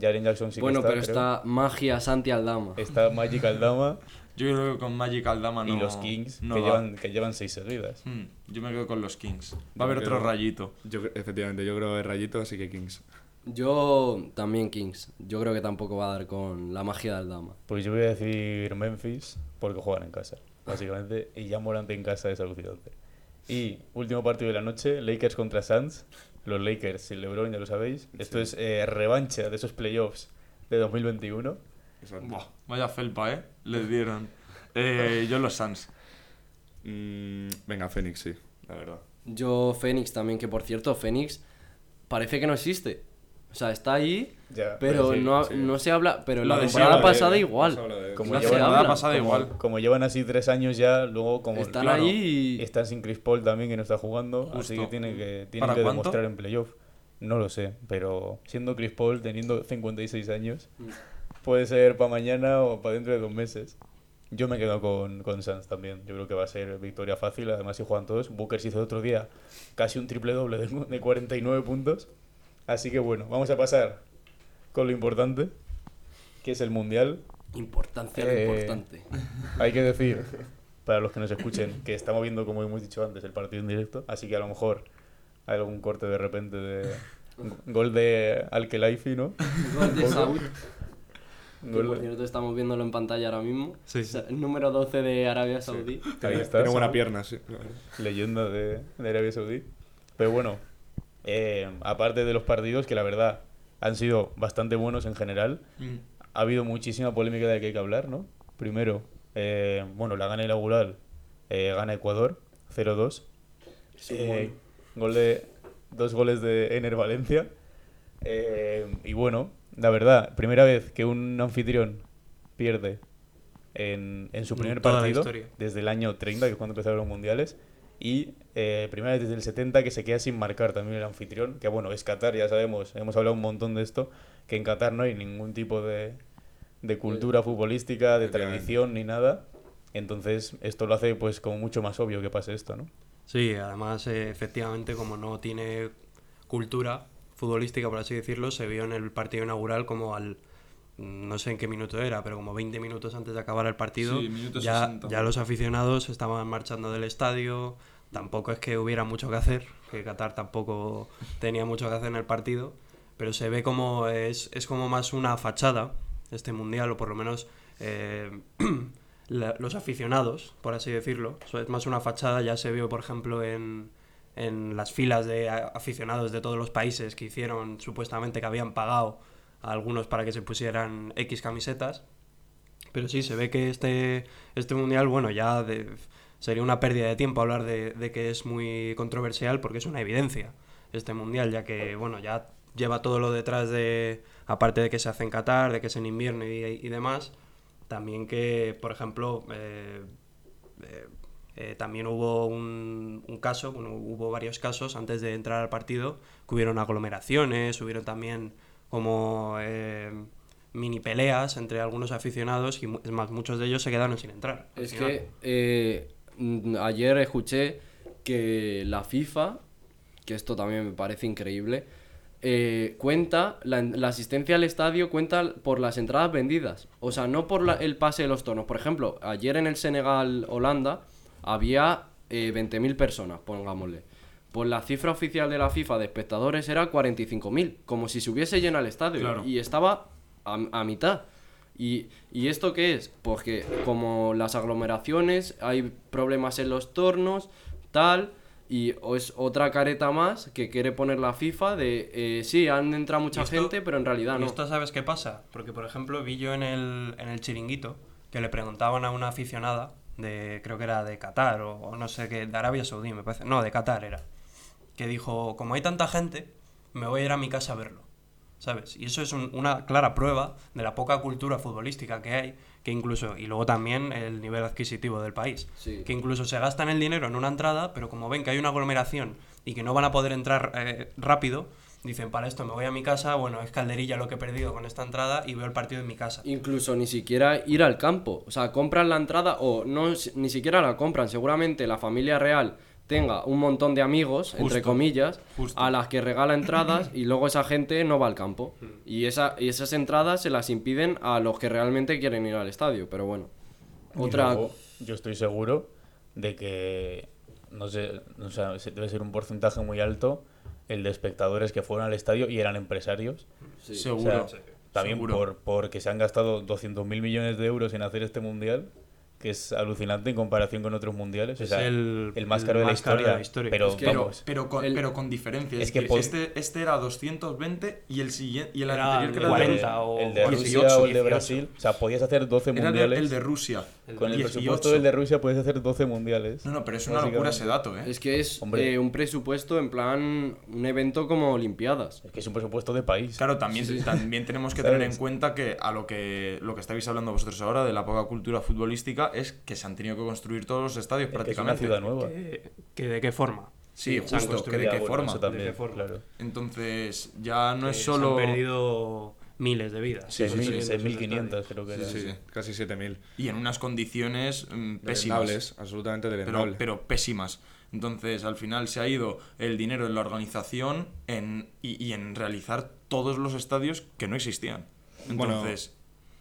Jaren Jackson sí que bueno, está, pero creo. está Magia Santi Aldama. Está Magic Aldama Yo creo que con Magic Aldama no. y los Kings, no que, va. llevan, que llevan seis seguidas. Hmm, yo me quedo con los Kings. Va Yo a haber otro rayito. Yo, efectivamente, yo creo que Rayito, así que Kings. Yo también Kings. Yo creo que tampoco va a dar con la magia de Aldama. Pues yo voy a decir Memphis, porque juegan en casa. básicamente, y ya Morante en casa es alucinante. Y último partido de la noche, Lakers contra Suns. Los Lakers sin LeBron, ya lo sabéis. Esto es eh, revancha de esos playoffs de 2021. Exacto. Buah, vaya felpa, ¿eh? Les dieron. Eh, yo los Suns. Mm, venga, Fénix, sí, la verdad. Yo, Fénix también, que por cierto, Fénix parece que no existe. O sea, está ahí, Ya, pero sí, no, sí. no se habla. Pero La de temporada pasada igual. de- Como No llevan- La habla. pasada como, igual. como llevan así tres años ya, luego como Están claro, ahí y. están sin Chris Paul también que no está jugando, así que tienen que, tienen ¿Para que cuánto? demostrar en playoff. No lo sé, pero siendo Chris Paul teniendo 56 años, Mm. puede ser para mañana o para dentro de dos meses. Yo me quedo con, con Suns también. Yo creo que va a ser victoria fácil. Además, si juegan todos, Booker se hizo el otro día casi un triple doble de, de 49 puntos. Así que bueno, vamos a pasar con lo importante, que es el Mundial. Importancia Eh, lo importante. Hay que decir, para los que nos escuchen, que estamos viendo, como hemos dicho antes, el partido en directo. Así que a lo mejor hay algún corte de repente de gol de Alkelaifi, ¿no? Gol de Saúl, Gol por cierto estamos viéndolo en pantalla ahora mismo. Sí, O sea, el número 12 de Arabia Saudí. Ahí Tiene, está. tiene buena pierna, sí. leyenda de, de Arabia Saudí. Pero bueno, eh, aparte de los partidos, que la verdad han sido bastante buenos en general, Mm. ha habido muchísima polémica de la que hay que hablar, ¿no? Primero, eh, bueno, la gana inaugural eh, gana Ecuador, 0-2. Eh, gol de, dos goles de Ener Valencia. Eh, y bueno, la verdad, primera vez que un anfitrión pierde en, en su primer toda partido desde el año 30, que es cuando empezaron los mundiales. Y eh, primera vez desde el 70 que se queda sin marcar también el anfitrión. Que bueno, es Qatar, ya sabemos, hemos hablado un montón de esto. Que en Qatar no hay ningún tipo de, de cultura futbolística, de tradición ni nada. Entonces, esto lo hace pues como mucho más obvio que pase esto, ¿no? Sí, además, eh, efectivamente, como no tiene cultura futbolística, por así decirlo, se vio en el partido inaugural como al. No sé en qué minuto era, pero como 20 minutos antes de acabar el partido, Sí, ya, 60. ya los aficionados estaban marchando del estadio. Tampoco es que hubiera mucho que hacer, que Qatar tampoco tenía mucho que hacer en el partido, pero se ve como es, es como más una fachada este mundial, o por lo menos eh, los aficionados, por así decirlo. Es más una fachada, ya se vio, por ejemplo, en, en las filas de aficionados de todos los países que hicieron supuestamente que habían pagado a algunos para que se pusieran X camisetas. Pero sí, se ve que este, este mundial, bueno, ya de- sería una pérdida de tiempo hablar de, de que es muy controversial porque es una evidencia este mundial, ya que, bueno, ya lleva todo lo detrás de, aparte de que se hace en Qatar, de que es en invierno y, y demás, también que, por ejemplo, eh, eh, eh, también hubo un, un caso, bueno, hubo varios casos antes de entrar al partido, que hubieron aglomeraciones, hubieron también como mini peleas entre algunos aficionados y es más, muchos de ellos se quedaron sin entrar. Es final. que ayer escuché que la FIFA, que esto también me parece increíble, eh, cuenta, la, la asistencia al estadio cuenta por las entradas vendidas. O sea, no por la- el pase de los tonos. Por ejemplo, ayer en el Senegal-Holanda había eh, 20.000 personas, pongámosle. Pues la cifra oficial de la FIFA de espectadores era 45.000, como si se hubiese llenado el estadio. Claro. Y estaba a, a mitad. ¿Y, ¿Y esto qué es? Pues que como las aglomeraciones, hay problemas en los tornos, tal, y es otra careta más que quiere poner la FIFA de, eh, sí, han entrado mucha ¿Y esto- gente, pero en realidad ¿Y no. esto sabes qué pasa? Porque, por ejemplo, vi yo en el, en el chiringuito que le preguntaban a una aficionada de, creo que era de Qatar o, o no sé qué, de Arabia Saudí, me parece. No, de Qatar era. Que dijo, como hay tanta gente, me voy a ir a mi casa a verlo. ¿Sabes? Y eso es un- una clara prueba de la poca cultura futbolística que hay, que incluso, y luego también el nivel adquisitivo del país. Sí. Que incluso se gastan el dinero en una entrada, pero como ven que hay una aglomeración y que no van a poder entrar eh, rápido, dicen, para esto me voy a mi casa, bueno, es calderilla lo que he perdido con esta entrada y veo el partido en mi casa. Incluso ni siquiera ir al campo. O sea, compran la entrada o no ni siquiera la compran. Seguramente la familia real tenga un montón de amigos, entre comillas, justo. a las que regala entradas y luego esa gente no va al campo. Hmm. Y, esa, y esas entradas se las impiden a los que realmente quieren ir al estadio. Pero bueno. Otra... luego, yo estoy seguro de que, no sé, o sea, se- debe ser un porcentaje muy alto el de espectadores que fueron al estadio y eran empresarios. sí. O Seguro. sea, también seguro. por porque se han gastado 200.000 millones de euros en hacer este mundial, que es alucinante en comparación con otros mundiales. O Es sea, el- el, más el caro de la más caro de historia. la historia. Pero, Es que- Pero, vamos, pero, con, el- pero con diferencia. Es Es, que este, este era 220 y el siguiente y el Era anterior que era 40 el, o el de 18, Rusia o el de 18. Brasil. O sea, podías hacer 12 era el, mundiales. el de Rusia. Con el 18. presupuesto del de Rusia puedes hacer 12 mundiales. No, no, pero es una locura ese dato, ¿eh? Es que es Hombre. eh, un presupuesto en plan un evento como Olimpiadas. Es que es un presupuesto de país. Claro, también, también tenemos que ¿Sabes? tener en cuenta que a lo que lo que estáis hablando vosotros ahora de la poca cultura futbolística es que se han tenido que construir todos los estadios Es que es una prácticamente. ciudad nueva. ¿Que, que de qué forma? Sí, Se han justo, que construido. de qué bueno, forma. eso también, ¿De qué forma? claro. Entonces, ya no Que es se solo han perdido miles de vidas. Sí, sí, sí, 6.500 creo que era. Sí, sí. Casi 7.000. y en unas condiciones mm, pésimas. Delendables, absolutamente pero, delendables. pero pésimas. Entonces, al final se ha ido el dinero en la organización en, y, y en realizar todos los estadios que no existían. Bueno, Entonces,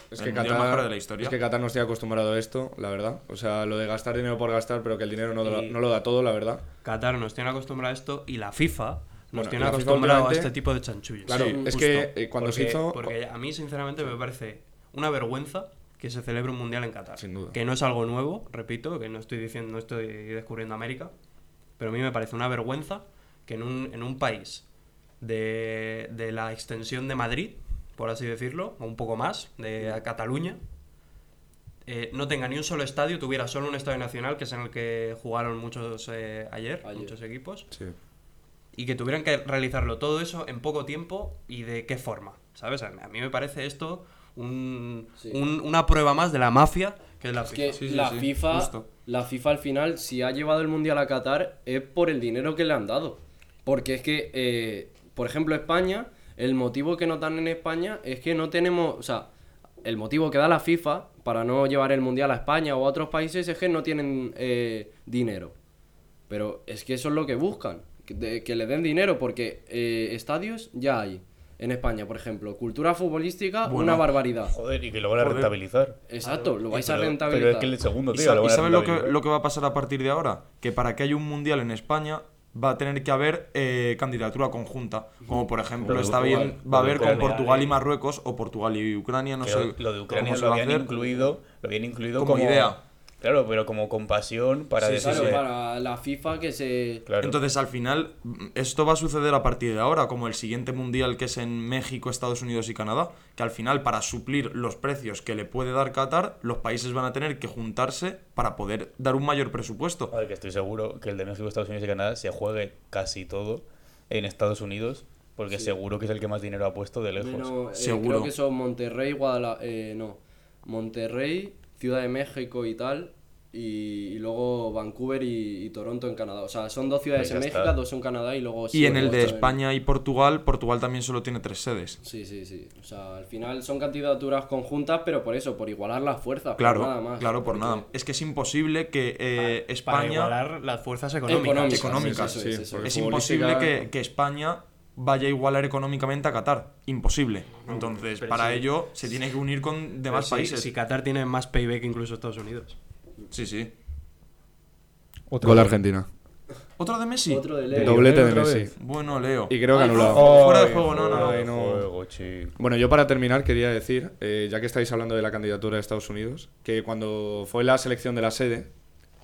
Es el que, Qatar, de la historia. es que Qatar no estoy acostumbrado a esto, la verdad. O sea, lo de gastar dinero por gastar, pero que el dinero no, Y- no lo da todo, la verdad. Qatar nos tiene acostumbrado a esto y la FIFA nos Bueno, tiene acostumbrado a este tipo de chanchullos. Claro, Sí, es que eh, cuando se Porque- hizo... Porque a mí, sinceramente, me parece una vergüenza que se celebre un mundial en Qatar. Sin duda. Que no es algo nuevo, repito, que no estoy diciendo, no estoy descubriendo América. Pero a mí me parece una vergüenza que en un, en un país de, de la extensión de Madrid, por así decirlo, o un poco más, de Cataluña, eh, no tenga ni un solo estadio, tuviera solo un estadio nacional, que es en el que jugaron muchos eh, ayer, Ayer. muchos equipos, Sí. Y que tuvieran que realizarlo todo eso en poco tiempo y de qué forma, ¿sabes? A mí me parece esto un- Sí. un- una prueba más de la mafia que es la Es FIFA. que Sí, sí, la, FIFA, justo. la FIFA al final, si ha llevado el Mundial a Qatar, es por el dinero que le han dado. Porque es que, eh, por ejemplo, España, el motivo que nos dan en España es que no tenemos, o sea, el motivo que da la FIFA para no llevar el Mundial a España o a otros países es que no tienen eh, dinero. Pero es que eso es lo que buscan, de- que le den dinero, porque eh, estadios ya hay. En España, por ejemplo, cultura futbolística, Bueno. una barbaridad. Joder, y que lo van a Joder. rentabilizar. Exacto, lo vais a rentabilizar. Pero es que el segundo, ¿Y, tío, sa- lo y van a sabes lo que, lo que va a pasar a partir de ahora? Que para que haya un mundial en España va a tener que haber eh, candidatura conjunta. Como por ejemplo está Portugal, bien, va a haber con Portugal y eh. Marruecos o Portugal y Ucrania, no sé. lo, de Ucrania lo va a habían hacer. incluido, lo habían incluido Como como, idea. Claro, pero como compasión para Sí, decir Claro, sí. para la FIFA que se... Claro. Entonces, al final, esto va a suceder a partir de ahora, como el siguiente mundial que es en México, Estados Unidos y Canadá, que al final, para suplir los precios que le puede dar Qatar, los países van a tener que juntarse para poder dar un mayor presupuesto. A ver, que estoy seguro que el de México, Estados Unidos y Canadá se juegue casi todo en Estados Unidos, porque seguro que es el que más dinero ha puesto de lejos. menos, eh, Seguro. creo que son Monterrey, Guadalajara... Eh, no, Monterrey, Ciudad de México y tal, y, y luego Vancouver y, y Toronto en Canadá. O sea, son dos ciudades Pues en México, está. dos en Canadá y luego... Y en el de en- España y Portugal, Portugal también solo tiene tres sedes. Sí, sí, sí. O sea, al final son candidaturas conjuntas, pero por eso, por igualar las fuerzas, Claro, por nada más. claro, por Porque- nada. Es que es imposible que eh, Para España... igualar las fuerzas económicas. Económicas, económicas, sí, sí, eso es, imposible que, que España vaya a igualar económicamente a Qatar. Imposible. Entonces, pero para sí. ello se tiene que unir con demás países. Si Qatar tiene más PIB que incluso Estados Unidos. Sí, sí. Gol Argentina. ¿Otro de Messi? Otro de Leo. Doblete de Messi. vez. Bueno, Leo. Y creo que anulado. fuera de juego, no, no, de juego. Bueno, yo para terminar quería decir, eh, ya que estáis hablando de la candidatura de Estados Unidos, que cuando fue la selección de la sede,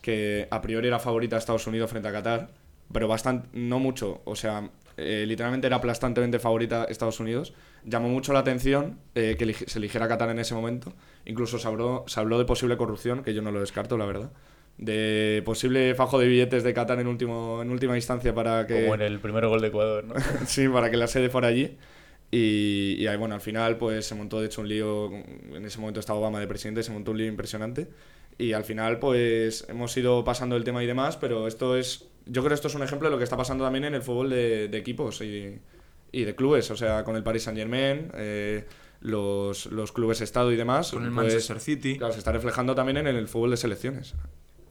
que a priori era favorita a Estados Unidos frente a Qatar, pero bastante, no mucho, o sea, eh, literalmente era aplastantemente favorita Estados Unidos, llamó mucho la atención eh, que se eligiera Qatar en ese momento, incluso se habló, se habló de posible corrupción, que yo no lo descarto, la verdad, de posible fajo de billetes de Qatar en, último, en última instancia para que... Como en el primer gol de Ecuador, ¿no? sí, para que la sede fuera allí. Y, y ahí, bueno, al final pues se montó de hecho un lío, en ese momento estaba Obama de presidente, se montó un lío impresionante. Y al final pues hemos ido pasando el tema y demás, pero esto es, yo creo que esto es un ejemplo de lo que está pasando también en el fútbol de, de equipos y, y de clubes, o sea, con el Paris Saint Germain, los, los clubes Estado y demás. Con el pues, Manchester City. Claro, se está reflejando también en el fútbol de selecciones.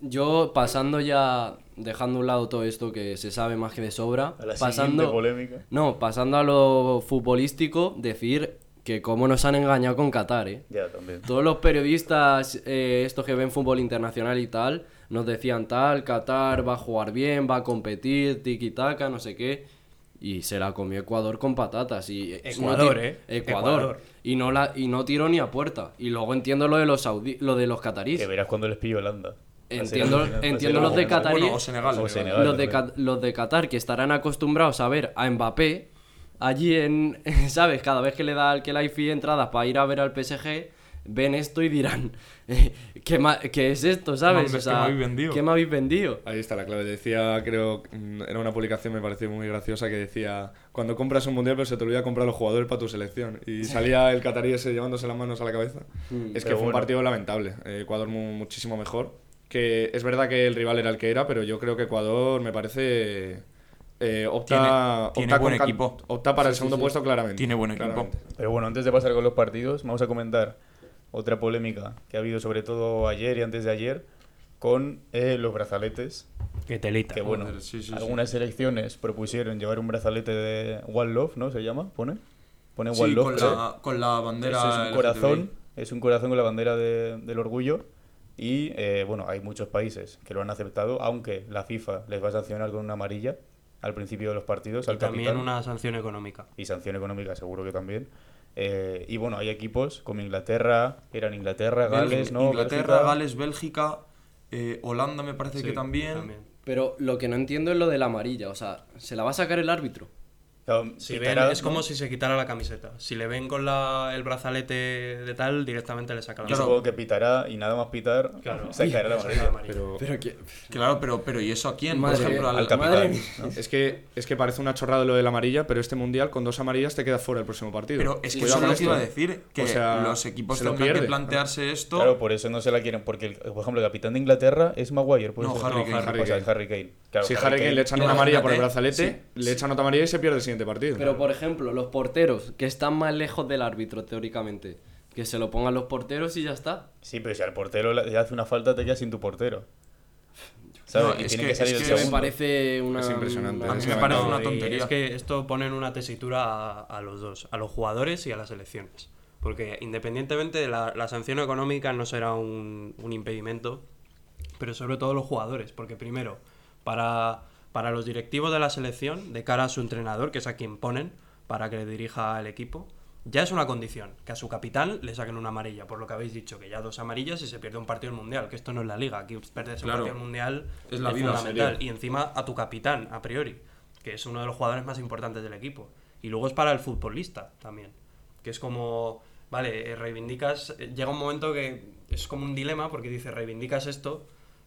Yo pasando ya, dejando a un lado todo esto que se sabe más que de sobra, A la pasando, polémica. no, pasando a lo futbolístico, decir que cómo nos han engañado con Qatar, ¿eh? Ya, también. Todos los periodistas, eh, estos que ven fútbol internacional y tal, nos decían tal, Qatar va a jugar bien, va a competir, tiki-taka, no sé qué. y se la comió Ecuador con patatas. Y Ecuador, no ti- ¿eh? Ecuador. Ecuador. Y no, la, y no tiró ni a puerta. Y luego entiendo lo de los saudí, lo de los catarís. Que verás cuando les pillo Holanda. Entiendo- entiendo los de. Qatar. Bueno, o Senegal. O Senegal. los, de, los de Qatar que estarán acostumbrados a ver a Mbappé allí en, ¿sabes? Cada vez que le da al que entradas para ir a ver al PSG, ven esto y dirán, eh, ¿qué, ma- qué es esto, sabes? ¿qué me habéis vendido? ¿Qué me habéis vendido? Ahí está la clave. Decía, creo, mm, era una publicación, me pareció muy graciosa, que decía, cuando compras un mundial pero se te olvida comprar los jugadores para tu selección. Y salía el catarí ese llevándose las manos a la cabeza. es que fue un partido lamentable. Eh, Ecuador mu- muchísimo mejor. Que es verdad que el rival era el que era, pero yo creo que Ecuador me parece... eh, opta, Tiene- tiene opta buen equipo. Opta para el Sí, segundo sí. puesto claramente. Tiene buen equipo. claramente. Pero bueno, antes de pasar con los partidos, vamos a comentar otra polémica que ha habido sobre todo ayer y antes de ayer con eh, los brazaletes. Que telita. Que bueno, Joder, sí, sí, sí. algunas selecciones propusieron llevar un brazalete de One Love, ¿no? Se llama, pone. Pone One Sí, Love. con la, con la bandera. Eso es un corazón, es un corazón con la bandera de- del orgullo. Y eh, bueno, hay muchos países que lo han aceptado, aunque la FIFA les va a sancionar con una amarilla al principio de los partidos Y al también capitán. una sanción económica. Y sanción económica seguro que también. Eh, y bueno, hay equipos como Inglaterra, eran Inglaterra, Gales, ¿no? Inglaterra, Bélgica. Gales, Bélgica, eh, Holanda me parece Sí, que también. también. Pero lo que no entiendo es lo de la amarilla. O sea, ¿se la va a sacar el árbitro? Si ven, es como si se quitara la camiseta. Si le ven con la, el brazalete de tal, directamente le sacan la Yo supongo que pitará y nada más pitar, Claro. sacará la Saca amarilla. Pero Pero que... Claro, pero, pero ¿y eso a quién? Por Madre ejemplo, mía, al, al capitán. Es que, es que parece una chorrada lo de la amarilla, pero este mundial con dos amarillas te quedas fuera el próximo partido. Pero es que Cuidado eso lo que iba a decir, que O sea, los equipos se lo tendrán que pierde. plantearse esto. Claro, por eso no se la quieren, porque, el- por ejemplo, el capitán de Inglaterra es Maguire. ¿puede No, ser? Harry Kane. Harry O sea, Kane. Harry Kane. Claro, si Harry Kane le echan una amarilla por el brazalete, sí, le echan otra amarilla y se pierde el siguiente partido. Pero por ejemplo, los porteros, que están más lejos del árbitro teóricamente, que se lo pongan los porteros y ya está. Sí, pero si al portero le hace una falta, te quedas sin tu portero. ¿Sabes? No, y es tiene que- que, salir es el que me parece una... Es impresionante. A mí me parece no, una y tontería. Es que esto pone en una tesitura a, a los dos, a los jugadores y a las elecciones. Porque independientemente de la, la sanción económica no será un, un impedimento, pero sobre todo los jugadores. Porque primero, para, para los directivos de la selección, de cara a su entrenador, que es a quien ponen para que le dirija al equipo, ya es una condición que a su capitán le saquen una amarilla, por lo que habéis dicho, que ya dos amarillas y se pierde un partido del mundial, que esto no es la liga, aquí perderse Claro. un partido del mundial Es la vida, fundamental. Y encima a tu capitán, a priori, que es uno de los jugadores más importantes del equipo. Y luego es para el futbolista también, que es como, vale, eh, reivindicas, eh, llega un momento que es como un dilema porque dices, reivindicas esto,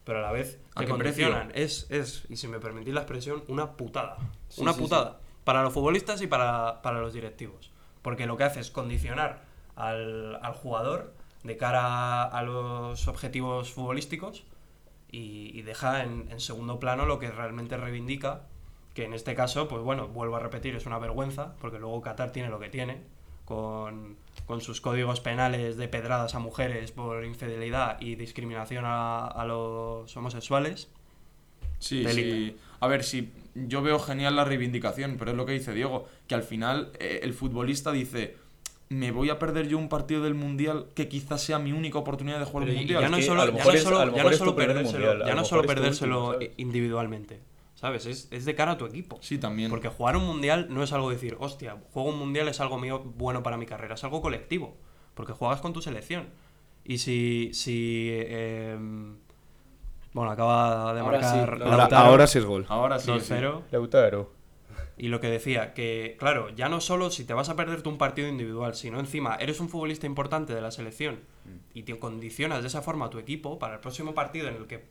pero a la vez ¿A te condicionan. Es, es, y si me permitís la expresión, una putada. Sí, una sí, putada. Para los futbolistas y para, para los directivos. Porque lo que hace es condicionar al, al jugador de cara a los objetivos futbolísticos y, y deja en, en segundo plano lo que realmente reivindica, que en este caso, pues bueno, vuelvo a repetir, es una vergüenza, porque luego Qatar tiene lo que tiene, con, con sus códigos penales de pedradas a mujeres por infidelidad y discriminación a, a los homosexuales. Sí, sí. A ver, sí, yo veo genial la reivindicación, pero es lo que dice Diego, que al final eh, el futbolista dice, me voy a perder yo un partido del Mundial que quizás sea mi única oportunidad de jugar y Mundial. ya no solo, perdérselo, ya lo no solo perdérselo individualmente, ¿sabes? Es, es de cara a tu equipo. Sí, también. Porque jugar un mundial no es algo decir, hostia, juego un mundial es algo mío bueno para mi carrera, es algo colectivo. Porque juegas con tu selección. Y si. si em, bueno, acaba de Ahora sí, marcar ahora- Ahora, Lautaro, ahora sí es gol. Ahora sí. sí. 2-0. Lautaro. Y lo que decía, que claro, ya no solo si te vas a perderte un partido individual, sino encima eres un futbolista importante de la selección y te condicionas de esa forma a tu equipo para el próximo partido en el que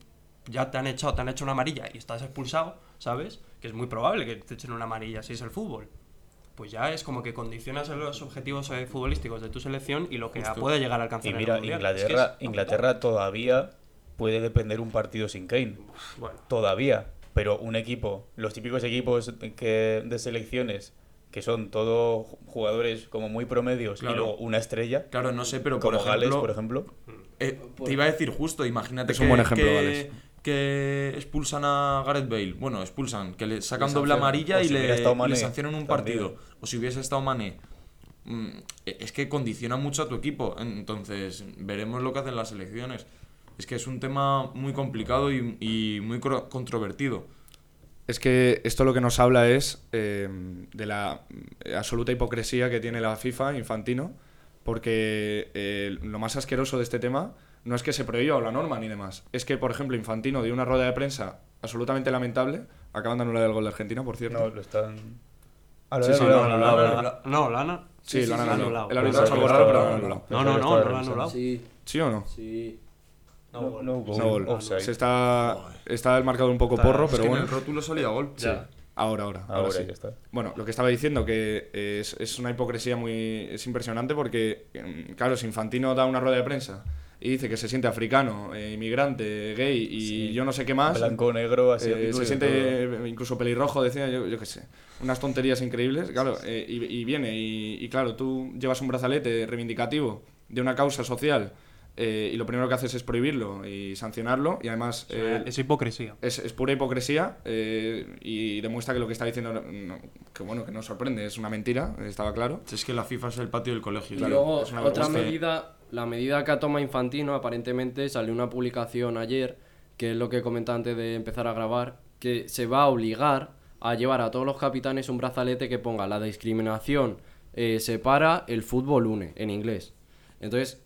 ya te han echado, te han hecho una amarilla y estás expulsado, ¿sabes? Que es muy probable que te echen una amarilla si es el fútbol. Pues ya es como que condicionas los objetivos eh, futbolísticos de tu selección y lo que Justo. puede llegar a alcanzar Y en el mira. Inglaterra, Es que es- Inglaterra todavía puede depender un partido sin Kane. Bueno, Todavía. Pero un equipo, los típicos equipos que, de selecciones, que son todos jugadores como muy promedios Claro. y luego una estrella, Claro, no sé, pero por como Gales, ejemplo, por ejemplo. eh, te iba a decir justo, imagínate Es que, un buen ejemplo, que, Gales. Que expulsan a Gareth Bale. Bueno, expulsan, que le sacan Le doble amarilla O y si le, sancionan un también. partido. O si hubiese estado Mané. Mm, Es que condiciona mucho a tu equipo. Entonces, veremos lo que hacen las elecciones. Es que es un tema muy complicado y, y muy controvertido. Es que esto lo que nos habla es eh, de la eh, absoluta hipocresía que tiene la FIFA, Infantino, porque eh, lo más asqueroso de este tema no es que se prohíba la norma ni demás, es que, por ejemplo, Infantino dio una rueda de prensa absolutamente lamentable, acaban de anular el gol de Argentina, por cierto. No, lo están. Ah, lo Sí, sí, no, No, Lana. Sí, lo han la anulado. El árbitro ha hecho algo raro, pero lo han anulado. No, no, no, lo han anulado. Sí, ¿Sí o no? sí. No, no, gol. No gol. Se está, está el marcador un poco Está- porro, Es pero bueno. el rótulo salía gol. Ya. Ahora, ahora. Ahora, Ahora sí. ya está. Bueno, lo que estaba diciendo, que es, es una hipocresía muy. es impresionante porque, mm, claro, si Infantino da una rueda de prensa y dice que se siente africano, eh, inmigrante, gay y Sí. yo no sé qué más. Blanco, negro, eh, asiático. y se siente todo. eh, incluso pelirrojo, decía yo, yo qué sé. Unas tonterías increíbles, claro, eh, y, y viene, y, y claro, tú llevas un brazalete reivindicativo de una causa social eh, y lo primero que haces es prohibirlo y sancionarlo, y además. eh, Es hipocresía. es, es pura hipocresía eh, y demuestra que lo que está diciendo, no- que bueno, que no sorprende, es una mentira, estaba claro. Es que la FIFA es el patio del colegio. Y claro. luego, es una otra medida, la medida que ha tomado Infantino, aparentemente salió una publicación ayer, que es lo que comentaba antes de empezar a grabar, que se va a obligar a llevar a todos los capitanes un brazalete que ponga la discriminación eh, separa, el fútbol une, en inglés. Entonces,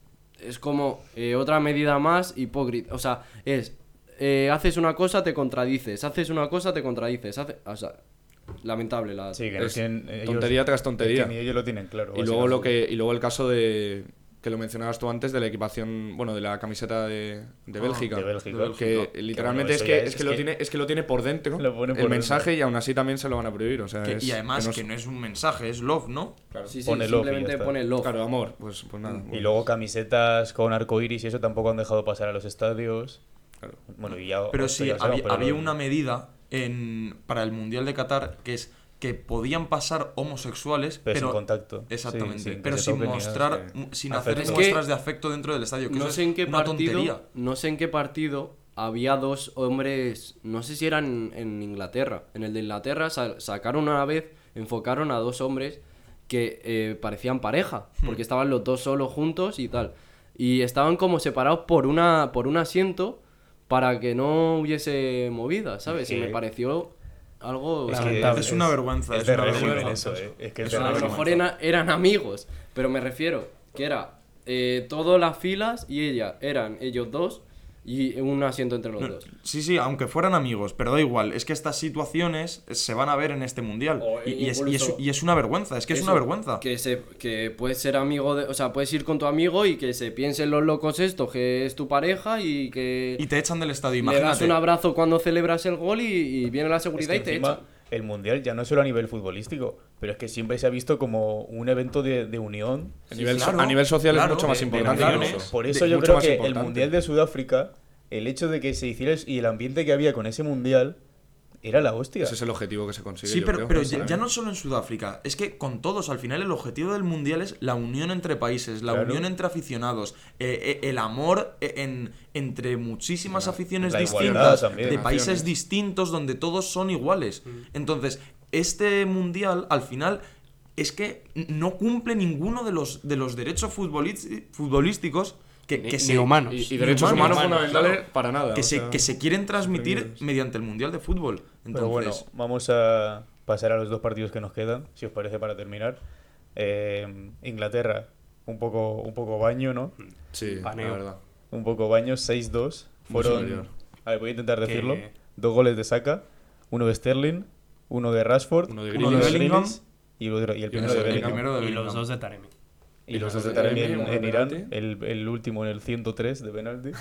es como eh, otra medida más hipócrita. O sea, es, eh, haces una cosa, te contradices, haces una cosa, te contradices. hace- o sea, lamentable la... Sí, que no es tienen. ellos- tontería tras tontería. es que ni ellos lo tienen claro. Y luego, lo que, y luego el caso de que lo mencionabas tú antes de la equipación, bueno, de la camiseta de, de Bélgica. de Bélgica. Que Que literalmente bueno, es, que, es, es- que es lo tiene, es que lo tiene por dentro Lo pone por el dentro. mensaje y aún así también se lo van a prohibir. O sea, Que- es- y además no que no es un mensaje, es love, ¿no? Sí, sí, Pone simplemente pone love. Claro, amor, pues, pues nada. Y bueno. luego camisetas con arcoiris y eso tampoco han dejado pasar a los estadios. Claro. Bueno, y ya. Pero sí, había, había una medida en, para el Mundial de Qatar que es que podían pasar homosexuales, Pero pero, sin contacto. Exactamente, Sí, pero sin mostrar, mu- sin Hacer- muestras de afecto dentro del estadio. Que no eso sé es en qué una partido tontería. no sé en qué partido había dos hombres no sé si eran en Inglaterra en el de Inglaterra sa- sacaron una vez enfocaron a dos hombres que eh, parecían pareja Hmm. porque estaban los dos solos juntos y tal y estaban como separados por una por un asiento para que no hubiese movida sabes y que- me pareció algo Es, que Lamentable. Es una vergüenza, Es es de una régimen vergüenza. eso, eh. Es que una a lo mejor era- eran amigos, pero me refiero que era eh, todas las filas y ella eran ellos dos y un asiento entre los No, dos. Sí, sí, aunque fueran amigos, pero da igual. Es que estas situaciones se van a ver en este mundial. O Y, y es, y, es, incluso- y es una vergüenza, es que es una vergüenza. Que, se, que puedes ser amigo de. O sea, puedes ir con tu amigo y que se piensen los locos esto, que es tu pareja y que. Y te echan del estadio, le das imagínate. un abrazo cuando celebras el gol y, y viene la Es seguridad que y te encima, echan. El mundial ya no solo a nivel futbolístico, pero es que siempre se ha visto como un evento de, de unión. a, nivel, claro, a nivel social claro, es mucho más de- de importante. Por eso De- yo creo que el mundial de Sudáfrica, el hecho de que se hiciera es- y el ambiente que había con ese mundial era la hostia. Ese es el objetivo que se consigue. Sí, yo pero, creo, pero ya, no solo en Sudáfrica, es que con todos, al final el objetivo del Mundial es la unión entre países, la Claro. unión entre aficionados, eh, eh, el amor eh, en, entre muchísimas aficiones distintas, también. de Naciones. países distintos donde todos son iguales. Entonces, este Mundial al final es que no cumple ninguno de los, de los derechos futbolísticos que, Ni- que ni se, humanos. Y, y derechos humanos, humanos, fundamentales claro. para nada. que, o se, sea, que se quieren transmitir mediante el Mundial de Fútbol. Entonces, Pero bueno, vamos a pasar a los dos partidos que nos quedan, si os parece, para terminar. Eh, Inglaterra, un poco, un poco baño, ¿no? Sí, Paneo. la verdad. Un poco baño, 6-2. Muy Fueron, a ver, voy a intentar Que- decirlo. Dos goles de Saka, uno de Sterling, uno de Rashford, Uno de. Bellingham. Y, el primero de Bellingham. Y los dos de Taremi. Y los dos de Taremi en, Irán, el, el último en el 103 de penalti.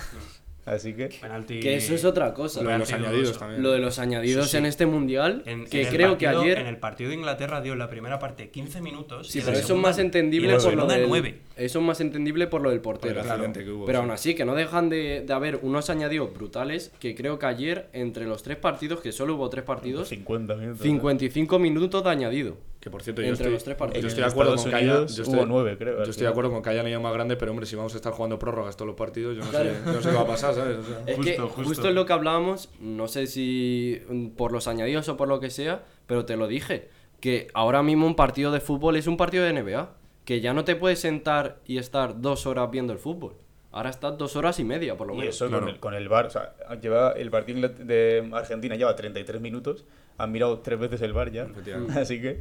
Así que Penalti. Que eso es otra cosa. Lo de los añadidos dudoso. también. Lo de los añadidos Sí, sí. en este mundial, En- que en creo que ayer. En el partido de Inglaterra dio en la primera parte 15 minutos. Sí, pero eso es más entendible por lo del, 9. Eso es más entendible por lo del Por portero. que hubo. Pero sí. aún así, que no dejan de, de haber unos añadidos brutales que creo que ayer, entre los tres partidos, que solo hubo tres partidos, 50 minutos. 55 minutos de añadido. Que por cierto, yo Entre estoy, los tres partidos. yo estoy de acuerdo Estados con que haya. Yo hubo nueve, creo, Yo estoy de acuerdo con que haya anillo más grande, pero hombre, si vamos a estar jugando prórrogas todos los partidos, yo no, Claro. sé, yo no sé qué va a pasar, ¿sabes? O sea, Es que Justo, justo. justo. es lo que hablábamos, no sé si por los añadidos o por lo que sea, pero te lo dije, que ahora mismo un partido de fútbol es un partido de NBA, que ya no te puedes sentar y estar dos horas viendo el fútbol. Ahora está dos horas y media, por lo Y menos. eso Claro. con, el, con el VAR, o sea, lleva el partido de Argentina lleva 33 minutos, han mirado tres veces el VAR ya, Efectivamente. así que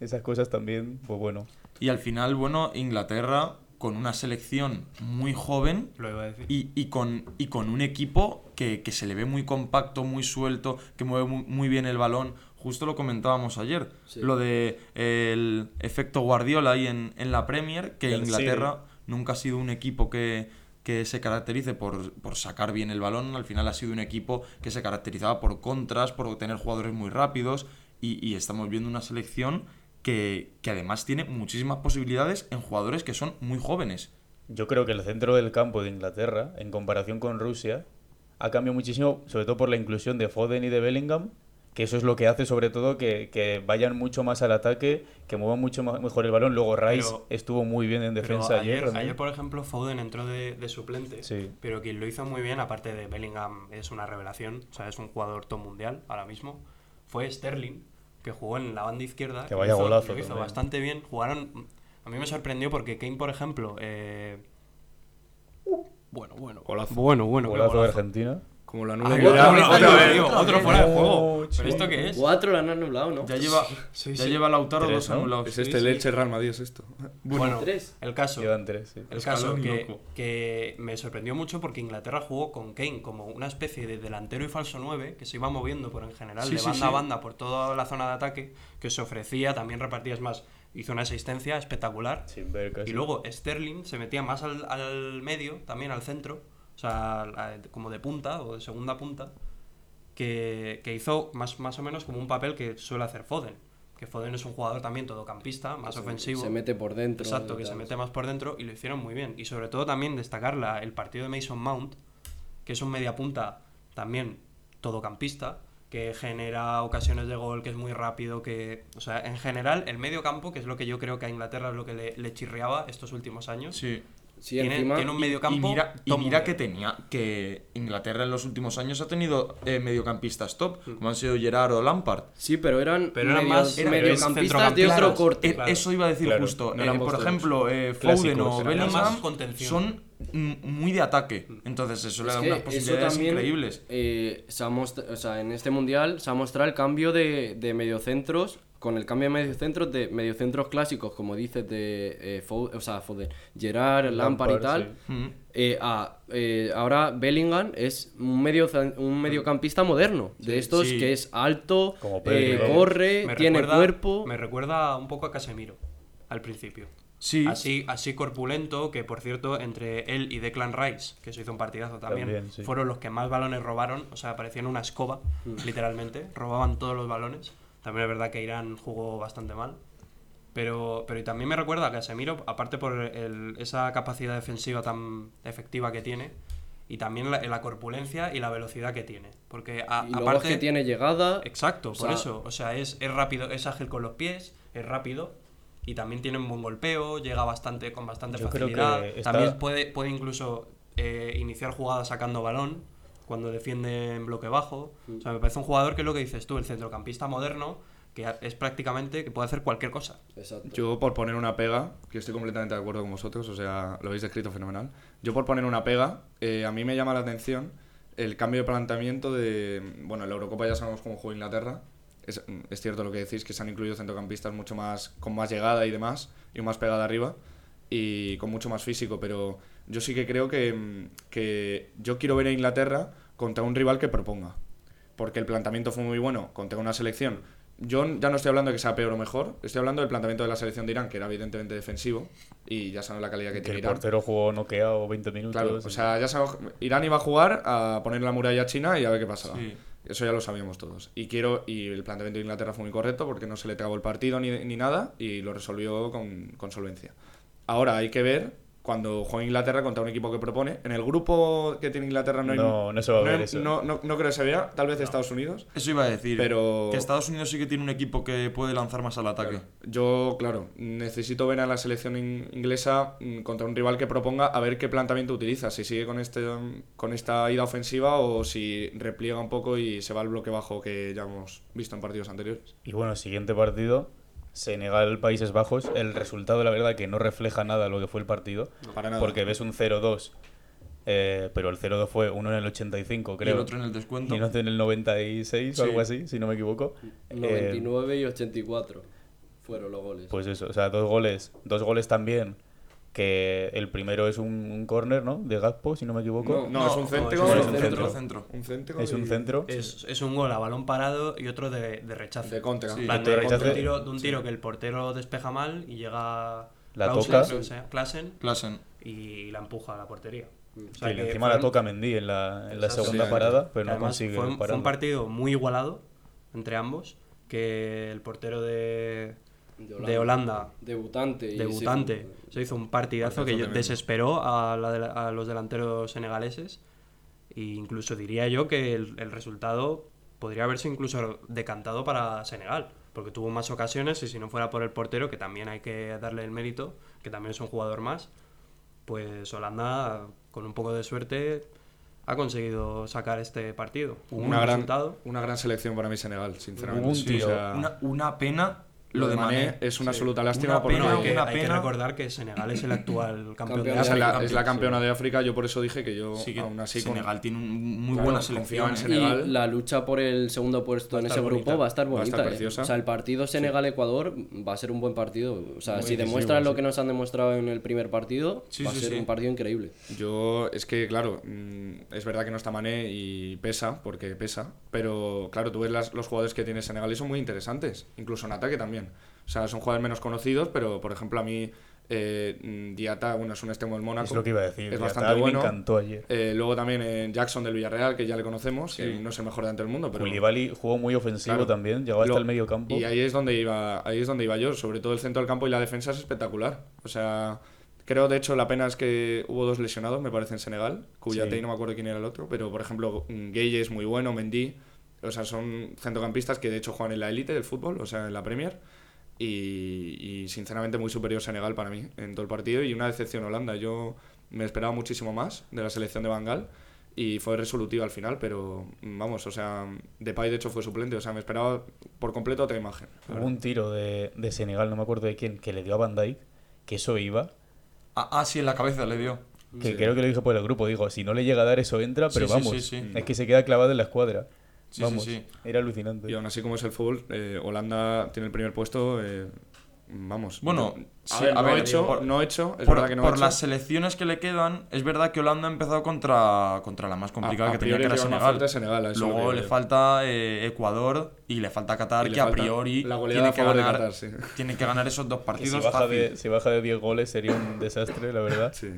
esas cosas también, pues bueno. Y al final, bueno, Inglaterra con una selección muy joven Lo iba a decir. y, y con, y con un equipo que, que se le ve muy compacto, muy suelto, que mueve muy, muy bien el balón. Justo lo comentábamos ayer, Sí. lo de eh, el efecto Guardiola ahí en, en la Premier, que El Inglaterra nunca ha sido un equipo que, que se caracterice por, por sacar bien el balón, al final ha sido un equipo que se caracterizaba por contras, por tener jugadores muy rápidos y, y estamos viendo una selección que, que además tiene muchísimas posibilidades en jugadores que son muy jóvenes. Yo creo que el centro del campo de Inglaterra, en comparación con Rusia, ha cambiado muchísimo, sobre todo por la inclusión de Foden y de Bellingham, que eso es lo que hace sobre todo que, que vayan mucho más al ataque, que muevan mucho ma- mejor el balón. Luego Rice Pero- estuvo muy bien en defensa ayer. ayer, ayer, por ejemplo, Foden entró de, de suplente, Sí. pero quien lo hizo muy bien, aparte de Bellingham, es una revelación, o sea, es un jugador top mundial ahora mismo, fue Sterling, que jugó en la banda izquierda. Que vaya hizo- golazo Lo hizo bastante bien. Jugaron. A mí me sorprendió porque Kane, por ejemplo. eh, Bueno, bueno. Golazo. Bueno, bueno. qué Golazo de golazo. Argentina. Como la Ah, nube. otro, ya- otro, otro fuera de juego. Oh, ¿Pero esto qué es? Cuatro la han anulado, ¿no? Ya lleva, Sí, ya sí. lleva Lautaro Tres, dos ¿no? anulados. Es este sí. Leche Real Madrid, es esto. Bueno, Tres. el caso. Llevan tres, sí. El caso Escalón que, que me sorprendió mucho porque Inglaterra jugó con Kane como una especie de delantero y falso 9 que se iba moviendo por en general Sí, de sí, banda a banda por toda la zona de ataque que se ofrecía, también repartías más, hizo una asistencia espectacular. Sin ver casi. Y luego Sterling se metía más al, al medio, también al centro, sea, a- como de punta o de segunda punta, que, que hizo más, más o menos como un papel que suele hacer Foden. Que Foden es un jugador también todocampista, más ofensivo. Se mete por dentro. Exacto, que se mete más por dentro y lo hicieron muy bien. Y sobre todo también destacar la- el partido de Mason Mount, que es un mediapunta también todocampista, que genera ocasiones de gol, que es muy rápido, que... O sea, en general, el medio campo, que es lo que yo creo que a Inglaterra es lo que le, le chirriaba estos últimos años, Sí. Sí, tiene, encima. tiene un Y- medio campo Y mira, y mira que tenía que Inglaterra en los últimos años ha tenido eh, mediocampistas top, como han sido Gerard o Lampard. Sí, pero eran, Pero eran medios- más- eran mediocampistas de otro corte. Eh, claro. Eso iba a decir Claro, justo. no Eh, eran por ejemplo, eh, Foden o Bellingham son mm, muy de ataque. Entonces eso le da unas eso posibilidades también, increíbles. eh, se ha o sea, en este mundial se ha mostrado el cambio de, de mediocentros, con el cambio de mediocentros, de mediocentros clásicos, como dices, de eh, Fo- o sea, Foden, Gerard, Lampard, y tal, sí. Mm. eh, a, eh, ahora Bellingham es un, medio, un mediocampista moderno, de estos sí. que es alto, eh, corre, Me tiene recuerda- cuerpo. Me recuerda un poco a Casemiro, al principio. Sí, Así, así corpulento, que por cierto, entre él y Declan Rice, que se hizo un partidazo también, También, sí. fueron los que más balones robaron, o sea, parecían una escoba, literalmente, robaban todos los balones. También es verdad que Irán jugó bastante mal. Pero, pero y también me recuerda a Casemiro, aparte por el- esa capacidad defensiva tan efectiva que tiene, y también la, la corpulencia y la velocidad que tiene. Porque a- y luego aparte... es que tiene llegada. Exacto, por sea- eso. O sea, es, es rápido, es ágil con los pies, es rápido y también tiene un buen golpeo, llega bastante con bastante Yo creo facilidad. que está- También puede, puede incluso eh, iniciar jugadas sacando balón cuando defiende en bloque bajo. O sea, me parece un jugador que es lo que dices tú, el centrocampista moderno, que a- es prácticamente que puede hacer cualquier cosa. Exacto. Yo por poner una pega, que estoy completamente de acuerdo con vosotros, o sea, lo habéis descrito fenomenal. Yo por poner una pega, eh, a mí me llama la atención el cambio de planteamiento de... Bueno, en la Eurocopa ya sabemos cómo juega Inglaterra. Es, es cierto lo que decís, que se han incluido centrocampistas mucho más con más llegada y demás, y más pegada arriba, y con mucho más físico, pero yo sí que creo que, mm, que yo quiero ver a Inglaterra contra un rival que proponga porque el planteamiento fue muy bueno contra una selección. Yo ya no estoy hablando de que sea peor o mejor, estoy hablando del planteamiento de la selección de Irán, que era evidentemente defensivo, y ya saben la calidad que Que tiene el Irán. portero jugó noqueado 20 minutos. Claro, o sea, ya sabemos, Irán iba a jugar a poner la muralla china y a ver qué pasaba. Sí. Eso ya lo sabíamos todos. Y quiero y el planteamiento de Inglaterra fue muy correcto porque no se le trabó el partido ni, ni nada y lo resolvió con, con solvencia. Ahora hay que ver cuando juega Inglaterra contra un equipo que propone. En el grupo que tiene Inglaterra no hay. No, no se va a no ver hay- eso. No, no- no creo que se vea. Tal vez Estados Unidos. Eso iba a decir. Pero- Que Estados Unidos sí que tiene un equipo que puede lanzar más al ataque. Yo, claro, necesito ver a la selección in- inglesa mm, contra un rival que proponga a ver qué planteamiento utiliza, si sigue con este con esta ida ofensiva o si repliega un poco y se va al bloque bajo que ya hemos visto en partidos anteriores. Y bueno, siguiente partido, Senegal-Países Bajos. El resultado, la verdad, que no refleja nada lo que fue el partido. Para nada. Porque ves un 0-2 eh, pero el 0-2 fue uno en el 85, Y creo. el otro en el descuento. y otro en el 96 o algo así, si no me equivoco. Eh, 99 y 84 fueron los goles. pues eso, o sea, dos goles, dos goles también, que el primero es un, un córner, ¿no? De Gakpo, si no me equivoco. No, es un centro. es un centro. centro. Un centro. es un y- centro. Es, es un gol a balón parado y otro de, de rechace. De. Sí. Plan, de un tiro, de un tiro que el portero despeja mal y llega La toca. Klaassen, Klassen. y la empuja a la portería. O sea que encima la toca Mendy en la, en la segunda Sí, parada, pero que no consigue fue un, fue un partido muy igualado entre ambos, que el portero de, de Holanda, Debutante. y debutante, se hizo un partidazo que desesperó a, la de- a los delanteros senegaleses e incluso diría yo que el, el resultado podría haberse incluso decantado para Senegal, porque tuvo más ocasiones y si no fuera por el portero, que también hay que darle el mérito, que también es un jugador más, pues Holanda con un poco de suerte ha conseguido sacar este partido. Un Una buen gran, resultado. una gran selección para mí Senegal, sinceramente. Un Sí, tío, o sea, Una, una pena lo de Mané, es una absoluta lástima porque pena, hay, que, una hay que pena. recordar que Senegal es el actual campeón de es, África. la, es la campeona de África, yo por eso dije que yo Sí que aún así con- Senegal tiene un muy Claro, buena selección. en ¿eh? Senegal. Y la lucha por el segundo puesto en ese grupo va a estar Va a bonita. estar ¿eh? O sea, el partido Senegal-Ecuador va a ser un buen partido. O sea, Muy si demuestran lo sí. que nos han demostrado en el primer partido, Sí, va a ser sí. un partido increíble. Yo, es que, claro, mm, es verdad que no está Mané y pesa, porque pesa, pero claro, tú ves las- los jugadores que tiene Senegal y son muy interesantes, incluso en ataque también. O sea, son jugadores menos conocidos, pero por ejemplo a mí eh, Diata, bueno, es un extremo del Mónaco. Es lo que iba a decir. Es bastante bueno. Me encantó ayer. Eh, luego también en Jackson del Villarreal, que ya le conocemos, que no es el mejor delante del mundo, pero... Koulibaly jugó muy ofensivo Claro. también, llegó hasta Lo- el medio campo. Y ahí es donde iba, ahí es donde iba yo, sobre todo el centro del campo y la defensa es espectacular. O sea, creo de hecho la pena es que hubo dos lesionados, me parece en Senegal, Cuyate Sí. y no me acuerdo quién era el otro, pero por ejemplo, Gueye es muy bueno, Mendy, o sea, son centrocampistas que de hecho juegan en la élite del fútbol, o sea, en la Premier. Y, y, sinceramente muy superior Senegal para mí en todo el partido y una decepción Holanda. Yo me esperaba muchísimo más de la selección de Bangal y fue resolutiva al final, pero mm, vamos, o sea, Depay de hecho fue suplente, o sea, me esperaba por completo otra imagen. Hubo verdad. un tiro de, de Senegal, no me acuerdo de quién, que le dio a Van Dijk, que eso iba. Ah, ah, sí, en la cabeza le dio. Que creo que lo dije por el grupo. Digo, si no le llega a dar, eso entra, pero Sí, sí, vamos. sí, sí. Es que se queda clavado en la escuadra. Sí, sí, vamos, sí. era alucinante. Y aún así como es el fútbol, eh, Holanda tiene el primer puesto, eh, vamos. Bueno, sí, no ver, hecho, por- no hecho, es por verdad que no por hecho. las selecciones que le quedan, es verdad que Holanda ha empezado contra, contra la más complicada A- a que tenía, que era Senegal. Luego le falta eh, Ecuador y le falta Qatar, le que a priori la tiene que, ganar, Qatar, sí. tiene que ganar esos dos Que si partidos baja, fácil. de, si baja de 10 goles sería un desastre, la verdad. Sí.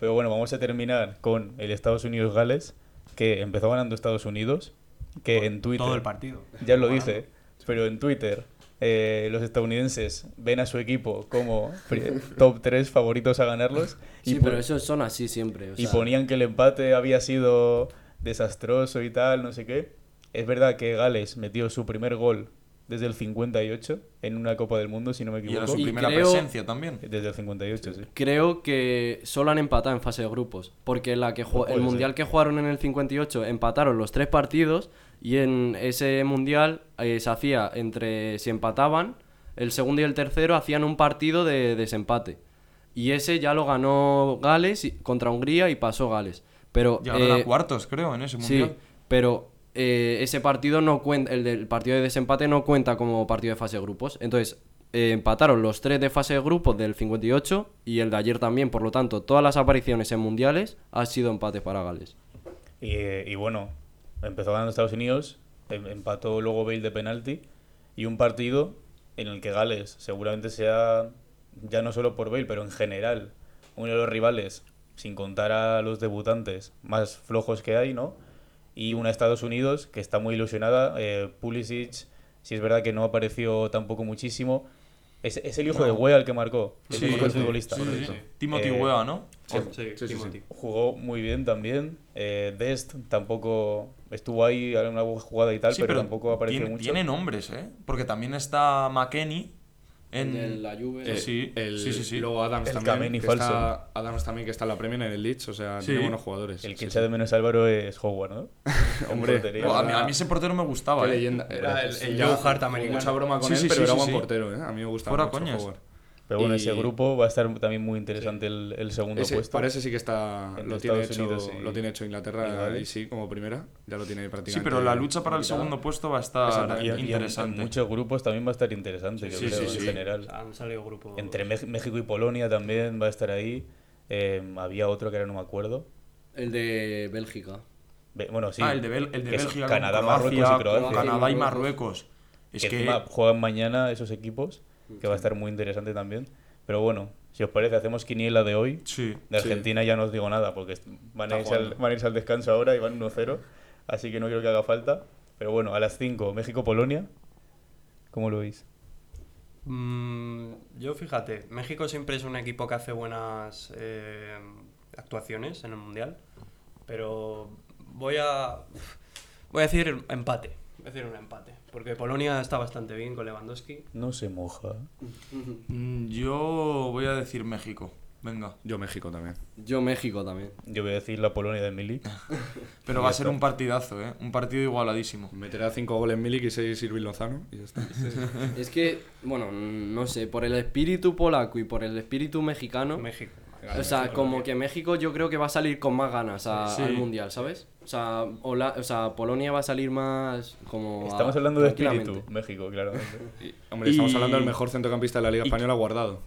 Pero bueno, vamos a terminar con el Estados Unidos-Gales, que empezó ganando Estados Unidos, que en Twitter... Todo el partido. Ya lo dice, pero en Twitter eh, los estadounidenses ven a su equipo como top 3 favoritos a ganarlos y, Sí, pero esos son así siempre. o y sea, ponían que el empate había sido desastroso y tal, no sé qué. Es verdad que Gales metió su primer gol desde el 58 en una Copa del Mundo, si no me Y era equivoco. su primera creo- presencia también. Desde el 58, sí. Creo que solo han empatado en fase de grupos. Porque la que Puede el ser. mundial que jugaron en el 58 empataron los tres partidos. Y en ese mundial eh, se hacía entre. Si empataban, el segundo y el tercero hacían un partido de desempate. Y ese ya lo ganó Gales contra Hungría y pasó Gales. Pero. Llegaron eh, a cuartos, creo, en ese Sí, mundial. pero eh, ese partido no cuenta, el del partido de desempate no cuenta como partido de fase de grupos. Entonces, eh, empataron los tres de fase de grupos del 58 y el de ayer también. Por lo tanto, todas las apariciones en mundiales han sido empates para Gales. Y, eh, y bueno, empezó ganando Estados Unidos, em- empató luego Bale de penalti y un partido en el que Gales seguramente sea, ya no solo por Bale, pero en general, uno de los rivales, sin contar a los debutantes más flojos que hay, ¿no? Y una Estados Unidos que está muy ilusionada, eh, Pulisic, si es verdad que no apareció tampoco muchísimo, es, es el hijo de Weah el que marcó, el Sí, hijo del sí, futbolista. sí, sí, sí. Timothy Eh, Weah, ¿no? Sí, sí, sí, Timothy. Jugó muy bien también. Eh, Dest tampoco estuvo ahí en una jugada y tal, Sí, pero, tampoco apareció tiene, mucho. tiene nombres, ¿eh? Porque también está McKenny en... El de la Juve. Eh, sí, El- sí, sí, sí. Luego Adams El también, que falso. está, Adams también que está en la Premier en el Leeds, o sea, Sí. tiene buenos jugadores. El que Sí, echa sí. de menos a Álvaro es Howard, ¿no? Hombre, portería. Oh, a, mí, Era- a mí ese portero me gustaba, Qué ¿eh? leyenda. Era el, el Joe Joe Hart americano. Mucha broma con Sí, él, sí, pero sí, era sí, buen sí. portero, ¿eh? A mí me gustaba Fuera mucho coñas. Howard. Pero bueno, Y- ese grupo va a estar también muy interesante el, el segundo Ese, puesto. para ese sí que está. Entre Lo tiene, hecho, Unidos y- lo tiene hecho Inglaterra y sí, como primera. Ya lo tiene Sí, prácticamente. pero la lucha para el segundo puesto va a estar. Y- y en- interesante. En, muchos grupos también va a estar interesante, yo Sí, creo, sí, en sí. general. Han salido grupos. Entre México y Polonia también va a estar ahí. Eh, había otro que ahora no me acuerdo. El de Bélgica. Be- Bueno, sí. ah, el de, Bel- el de que es Bélgica, Canadá, Croacia, Marruecos y Croacia. Canadá y Marruecos. Es que que juegan mañana esos equipos, que va a estar muy interesante también. Pero bueno, si os parece, hacemos quiniela de hoy. sí. De Argentina ya no os digo nada, porque van a, irse al, van a irse al descanso ahora y van 1-0. Así que no creo que haga falta. Pero bueno, a las 5, México-Polonia. ¿Cómo lo veis? Mm, yo fíjate, México siempre es un equipo que hace buenas eh, actuaciones en el mundial, pero voy a voy a decir empate, voy a decir un empate, porque Polonia está bastante bien con Lewandowski. No se moja. Mm, Yo voy a decir México. Venga. Yo México también. Yo México también. Yo voy a decir la Polonia de Mili. Pero va a ser un partidazo, ¿eh? Un partido igualadísimo. Meterá 5 goles Milik y 6 Irving Lozano. Y ya está. Es que, bueno, no sé, por el espíritu polaco y por el espíritu mexicano. México. O sea, como que México yo creo que va a salir con más ganas a- Sí. al mundial, ¿sabes? O sea, Hola- o sea, Polonia va a salir más como. Estamos a- hablando de espíritu, México, claramente. Y, hombre, estamos hablando del mejor centrocampista de la Liga Española guardado.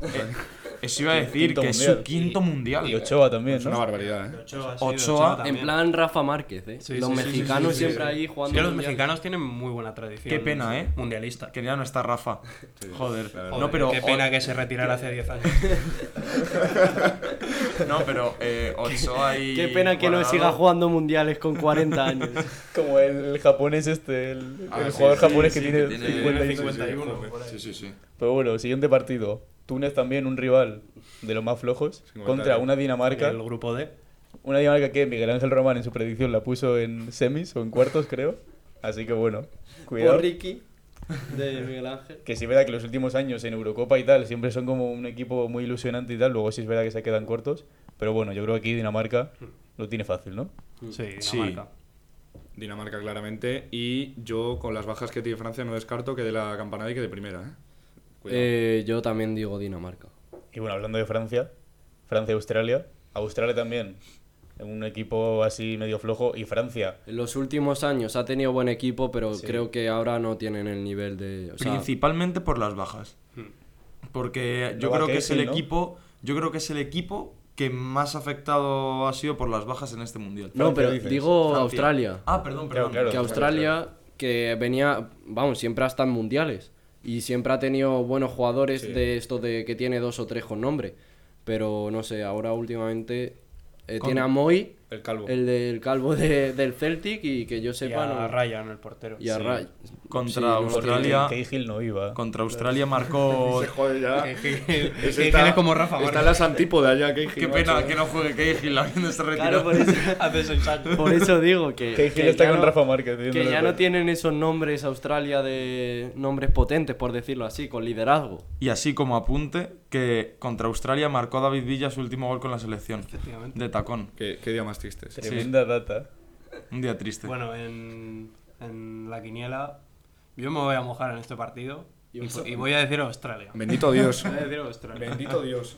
Eso iba a decir que es su quinto mundial. Y Ochoa también, Es una ¿no? barbaridad, ¿eh? Ochoa, sí, Ochoa, también. En plan Rafa Márquez, ¿eh? Sí, los sí, sí, sí, mexicanos sí, sí, siempre sí. ahí Es jugando. que los mundial. mexicanos tienen muy buena tradición. Qué pena, ¿eh? Mundialista. Que ya no está Rafa. Joder. Joder, no, pero. qué pena que se retirara hace 10 años. No, pero eh, Ochoa y. Qué pena que no Guardado- siga jugando mundiales con 40 años. Como el japonés este, el, Ah, el sí, jugador sí, japonés sí, que que tiene tiene 51. 51. por ahí. Sí, sí, sí. Pero bueno, siguiente partido. Túnez también, un rival de los más flojos, contra una Dinamarca. El grupo D. Una Dinamarca que Miguel Ángel Román en su predicción la puso en semis o en cuartos, creo. Así que bueno, cuidado. Por Ricky de Miguel Ángel. Que sí es verdad que los últimos años en Eurocopa y tal siempre son como un equipo muy ilusionante y tal. Luego sí es verdad que se quedan cortos. Pero bueno, yo creo que aquí Dinamarca lo tiene fácil, ¿no? Sí, Sí. Dinamarca. Dinamarca claramente. Y yo, con las bajas que tiene Francia, no descarto que de la campanada y que de primera, ¿eh? Eh, yo también digo Dinamarca. Y bueno, hablando de Francia, Francia-Australia. Australia también, un equipo así medio flojo. Y Francia, En los últimos años ha tenido buen equipo, pero Sí. creo que ahora no tienen el nivel de. o sea, Principalmente por las bajas. Porque yo creo que es el equipo. Yo creo que es el equipo que más afectado ha sido por las bajas en este mundial. no, Francia pero dices. digo Francia. Australia. Ah, perdón, perdón. claro. que Australia, que venía, vamos, siempre ha estado en mundiales. Y siempre ha tenido buenos jugadores Sí. de esto de que tiene dos o tres con nombre. Pero no sé, ahora últimamente eh, tiene a Moy, El calvo. el del calvo de- del Celtic, y que yo Y sepa. a no- Ryan, el portero. y a Sí. Ray. Contra Sí, Australia. Cahill no iba. Contra Australia marcó. Se jode ya. Tiene como Rafa Está en las antípodas ya, que Qué pena que no juegue Cahill habiéndose Claro, retirado. por eso, Hace 6 años. por eso digo que. Cahill que está ya con no- Rafa Márquez. Que ya no tienen esos nombres Australia de nombres potentes, por decirlo así, con liderazgo. Y así como apunte, que contra Australia marcó David Villa su último gol con la selección. Efectivamente. De tacón. Qué, qué día más triste. ese. Tremenda data. Un día triste. Bueno, en, en la quiniela, yo me voy a mojar en este partido y, y voy a decir Australia. Bendito Dios. Voy a decir Australia. Bendito Dios.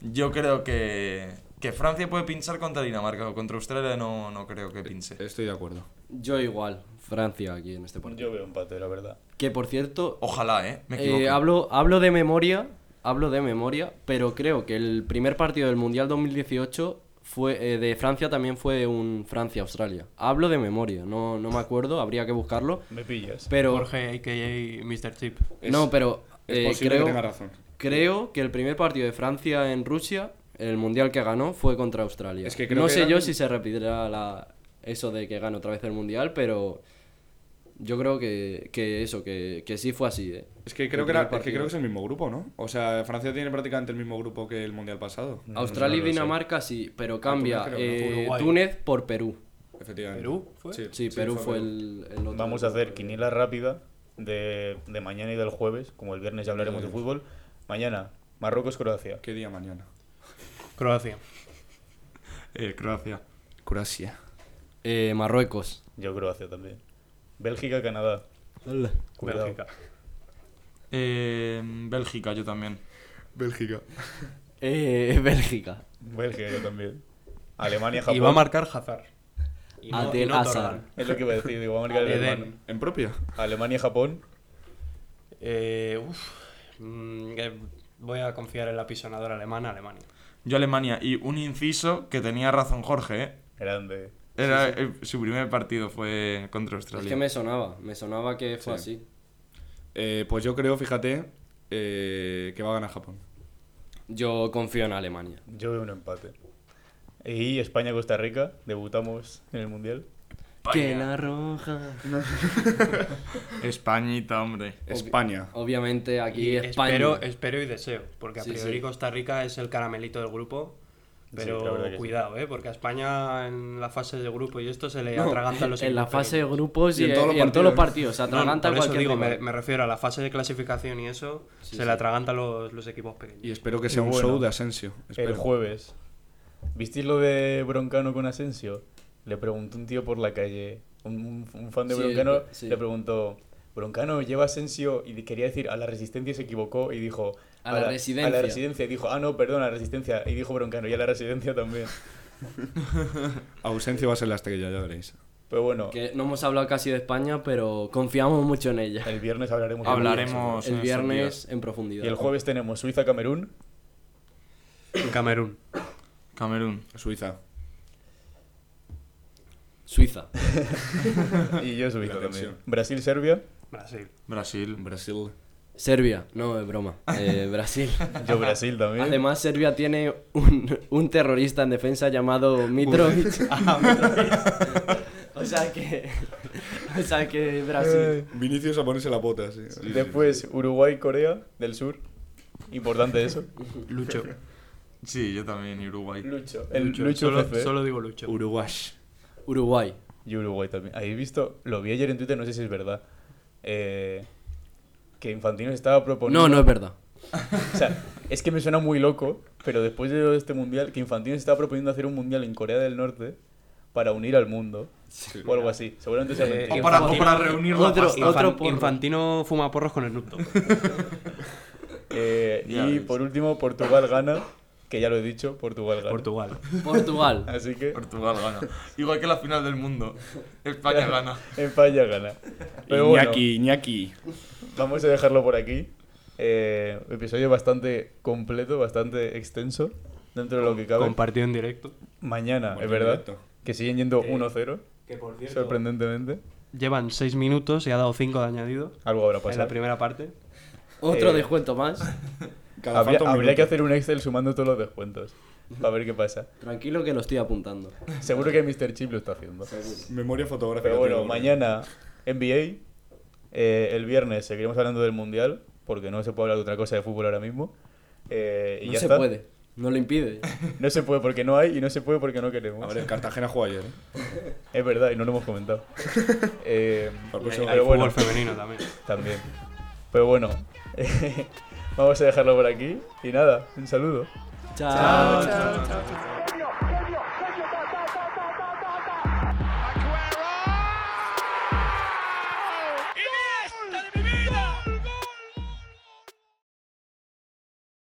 Yo creo que, que Francia puede pinchar contra Dinamarca. Contra Australia no, no creo que pinche. Estoy de acuerdo. Yo igual, Francia aquí en este partido. Yo veo empate, la verdad. Que por cierto, Ojalá, ¿eh? Me eh, hablo, hablo de memoria, hablo de memoria, pero creo que el primer partido del Mundial 2018 fue eh, de Francia también fue un Francia-Australia. Hablo de memoria, no, no me acuerdo, habría que buscarlo. Me pillas. Pero Jorge, a.k.a. Mr. Chip. no, pero Es eh, creo, que tenga razón. creo que el primer partido de Francia en Rusia, el mundial que ganó, fue contra Australia. Es que creo no que sé eran- yo si se repetirá la, eso de que gane otra vez el mundial, pero yo creo que, que eso, que, que sí fue así. ¿eh? Es que creo El que, era- es que creo que es partido. el mismo grupo, ¿no? O sea, Francia tiene prácticamente el mismo grupo que el mundial pasado. Australia no y. Dinamarca sí, pero cambia eh. Túnez por Perú. Efectivamente. ¿Perú fue? Sí, Perú fue el, el otro. Vamos a hacer quiniela rápida de, de mañana y del jueves. Como el viernes ya hablaremos de fútbol. Mañana, Marruecos-Croacia. ¿Qué día mañana? Croacia. Eh, Croacia. Croacia. Eh, Marruecos. Yo Croacia también. Bélgica-Canadá. Cuidado. Bélgica. Eh, Bélgica, yo también. Bélgica. Eh, Bélgica. Bélgica yo también. Alemania, Japón. Y va a marcar Hazard. Y no, Adel y no Hazard. Es lo que iba a decir, digo, va a marcar el Eden. hermano. ¿En propia? Alemania, Japón. Eh, uf, mm, eh, voy a confiar en la pisonadora alemana, Alemania. Yo Alemania. Y un inciso que tenía razón Jorge, ¿eh? Grande. Era su primer partido fue contra Es Australia. que me sonaba, me sonaba que fue Sí. así. Eh, pues yo creo, fíjate, eh, que va a ganar Japón. Yo confío en Alemania. Yo veo un empate. Y España-Costa Rica. Debutamos en el Mundial. Que la roja. Españita, hombre. España. Obviamente aquí Y España. espero, espero y deseo, porque a Sí, priori sí. Costa Rica es el caramelito del grupo. Pero sí. cuidado, ¿eh? porque a España en la fase de grupo y esto se le No, atragantan los en la fase de grupos y, Y en todos los y en todos los partidos. Se No, atraganta por eso cualquier digo, me, refiero a la fase de clasificación y eso, Sí, se sí. le atragantan los, los equipos pequeños. Y espero que sea un bueno. show de Asensio. Espero. El jueves. ¿Visteis lo de Broncano con Asensio? Le preguntó un tío por la calle. Un, un- un fan de Sí, Broncano sí. le preguntó: Broncano lleva Asensio y quería decir a la resistencia y se equivocó y dijo: A la A residencia". la residencia. Y dijo: Ah, no, perdón, a la resistencia. Y dijo Broncano: Y a la residencia también. Ausencio va a ser la estrella, ya veréis. Pero bueno, Que no hemos hablado casi de España, pero confiamos mucho en ella. el viernes hablaremos de Hablaremos El viernes en profundidad. Y el jueves tenemos Suiza-Camerún. Camerún. Camerún. Suiza. Suiza. Y yo Suiza La también. Brasil-Serbia. Brasil. Brasil. Brasil. Serbia. No, es broma. Eh, Brasil. Yo Brasil también. Además, Serbia tiene un, un terrorista en defensa llamado Mitrovic. o sea que. O sea que Brasil. Vinicius a ponerse la bota, sí. Después Uruguay-Corea del Sur. Importante eso. Lucho. Sí, yo también, Uruguay. Lucho. El Lucho, Lucho. Solo, digo Lucho. Uruguay. Uruguay. Y Uruguay también. ¿Habéis visto? Lo vi ayer en Twitter, no sé si es verdad. Eh, que Infantino estaba proponiendo. No, no es verdad. O sea, es que me suena muy loco, pero después de este mundial, que Infantino se estaba proponiendo hacer un mundial en Corea del Norte para unir al mundo. O algo así. Seguramente sea Eh. O para, o para reunir la Otro- pasta. otro porro. Infantino fuma porros con el Nupto. Eh, y ves. por último, Portugal gana. Que ya lo he dicho, Portugal gana. Portugal. Portugal. Así que Portugal gana. Igual que la final del mundo. España gana. España gana. Pero bueno, Iñaki, Iñaki. vamos a dejarlo por aquí. Eh, episodio bastante completo, bastante extenso, dentro de lo que cabe. Compartido en directo. Mañana, es verdad, que siguen yendo Que- 1-0, Que por sorprendentemente. llevan 6 minutos y ha dado 5 de añadido Algo habrá en la pasado. primera parte. Otro Eh, descuento más. Cada Habría, falta un habría que hacer un Excel sumando todos los descuentos. Para ver qué pasa. Tranquilo que lo estoy apuntando. Seguro que Mr. Chip lo está haciendo. Memoria fotográfica. Pero bueno, mañana NBA. eh, el viernes seguiremos hablando del Mundial, porque no se puede hablar de otra cosa de fútbol ahora mismo. Eh, y No ya se está. puede. No lo impide. No se puede porque no hay y no se puede porque no queremos. A ver, el Cartagena jugó ayer, ¿eh? Es verdad, y no lo hemos comentado. Eh, hay, próximo- hay pero bueno, fútbol femenino también. también. Pero bueno, vamos a dejarlo por aquí. Y nada, un saludo. chao, chao, chao.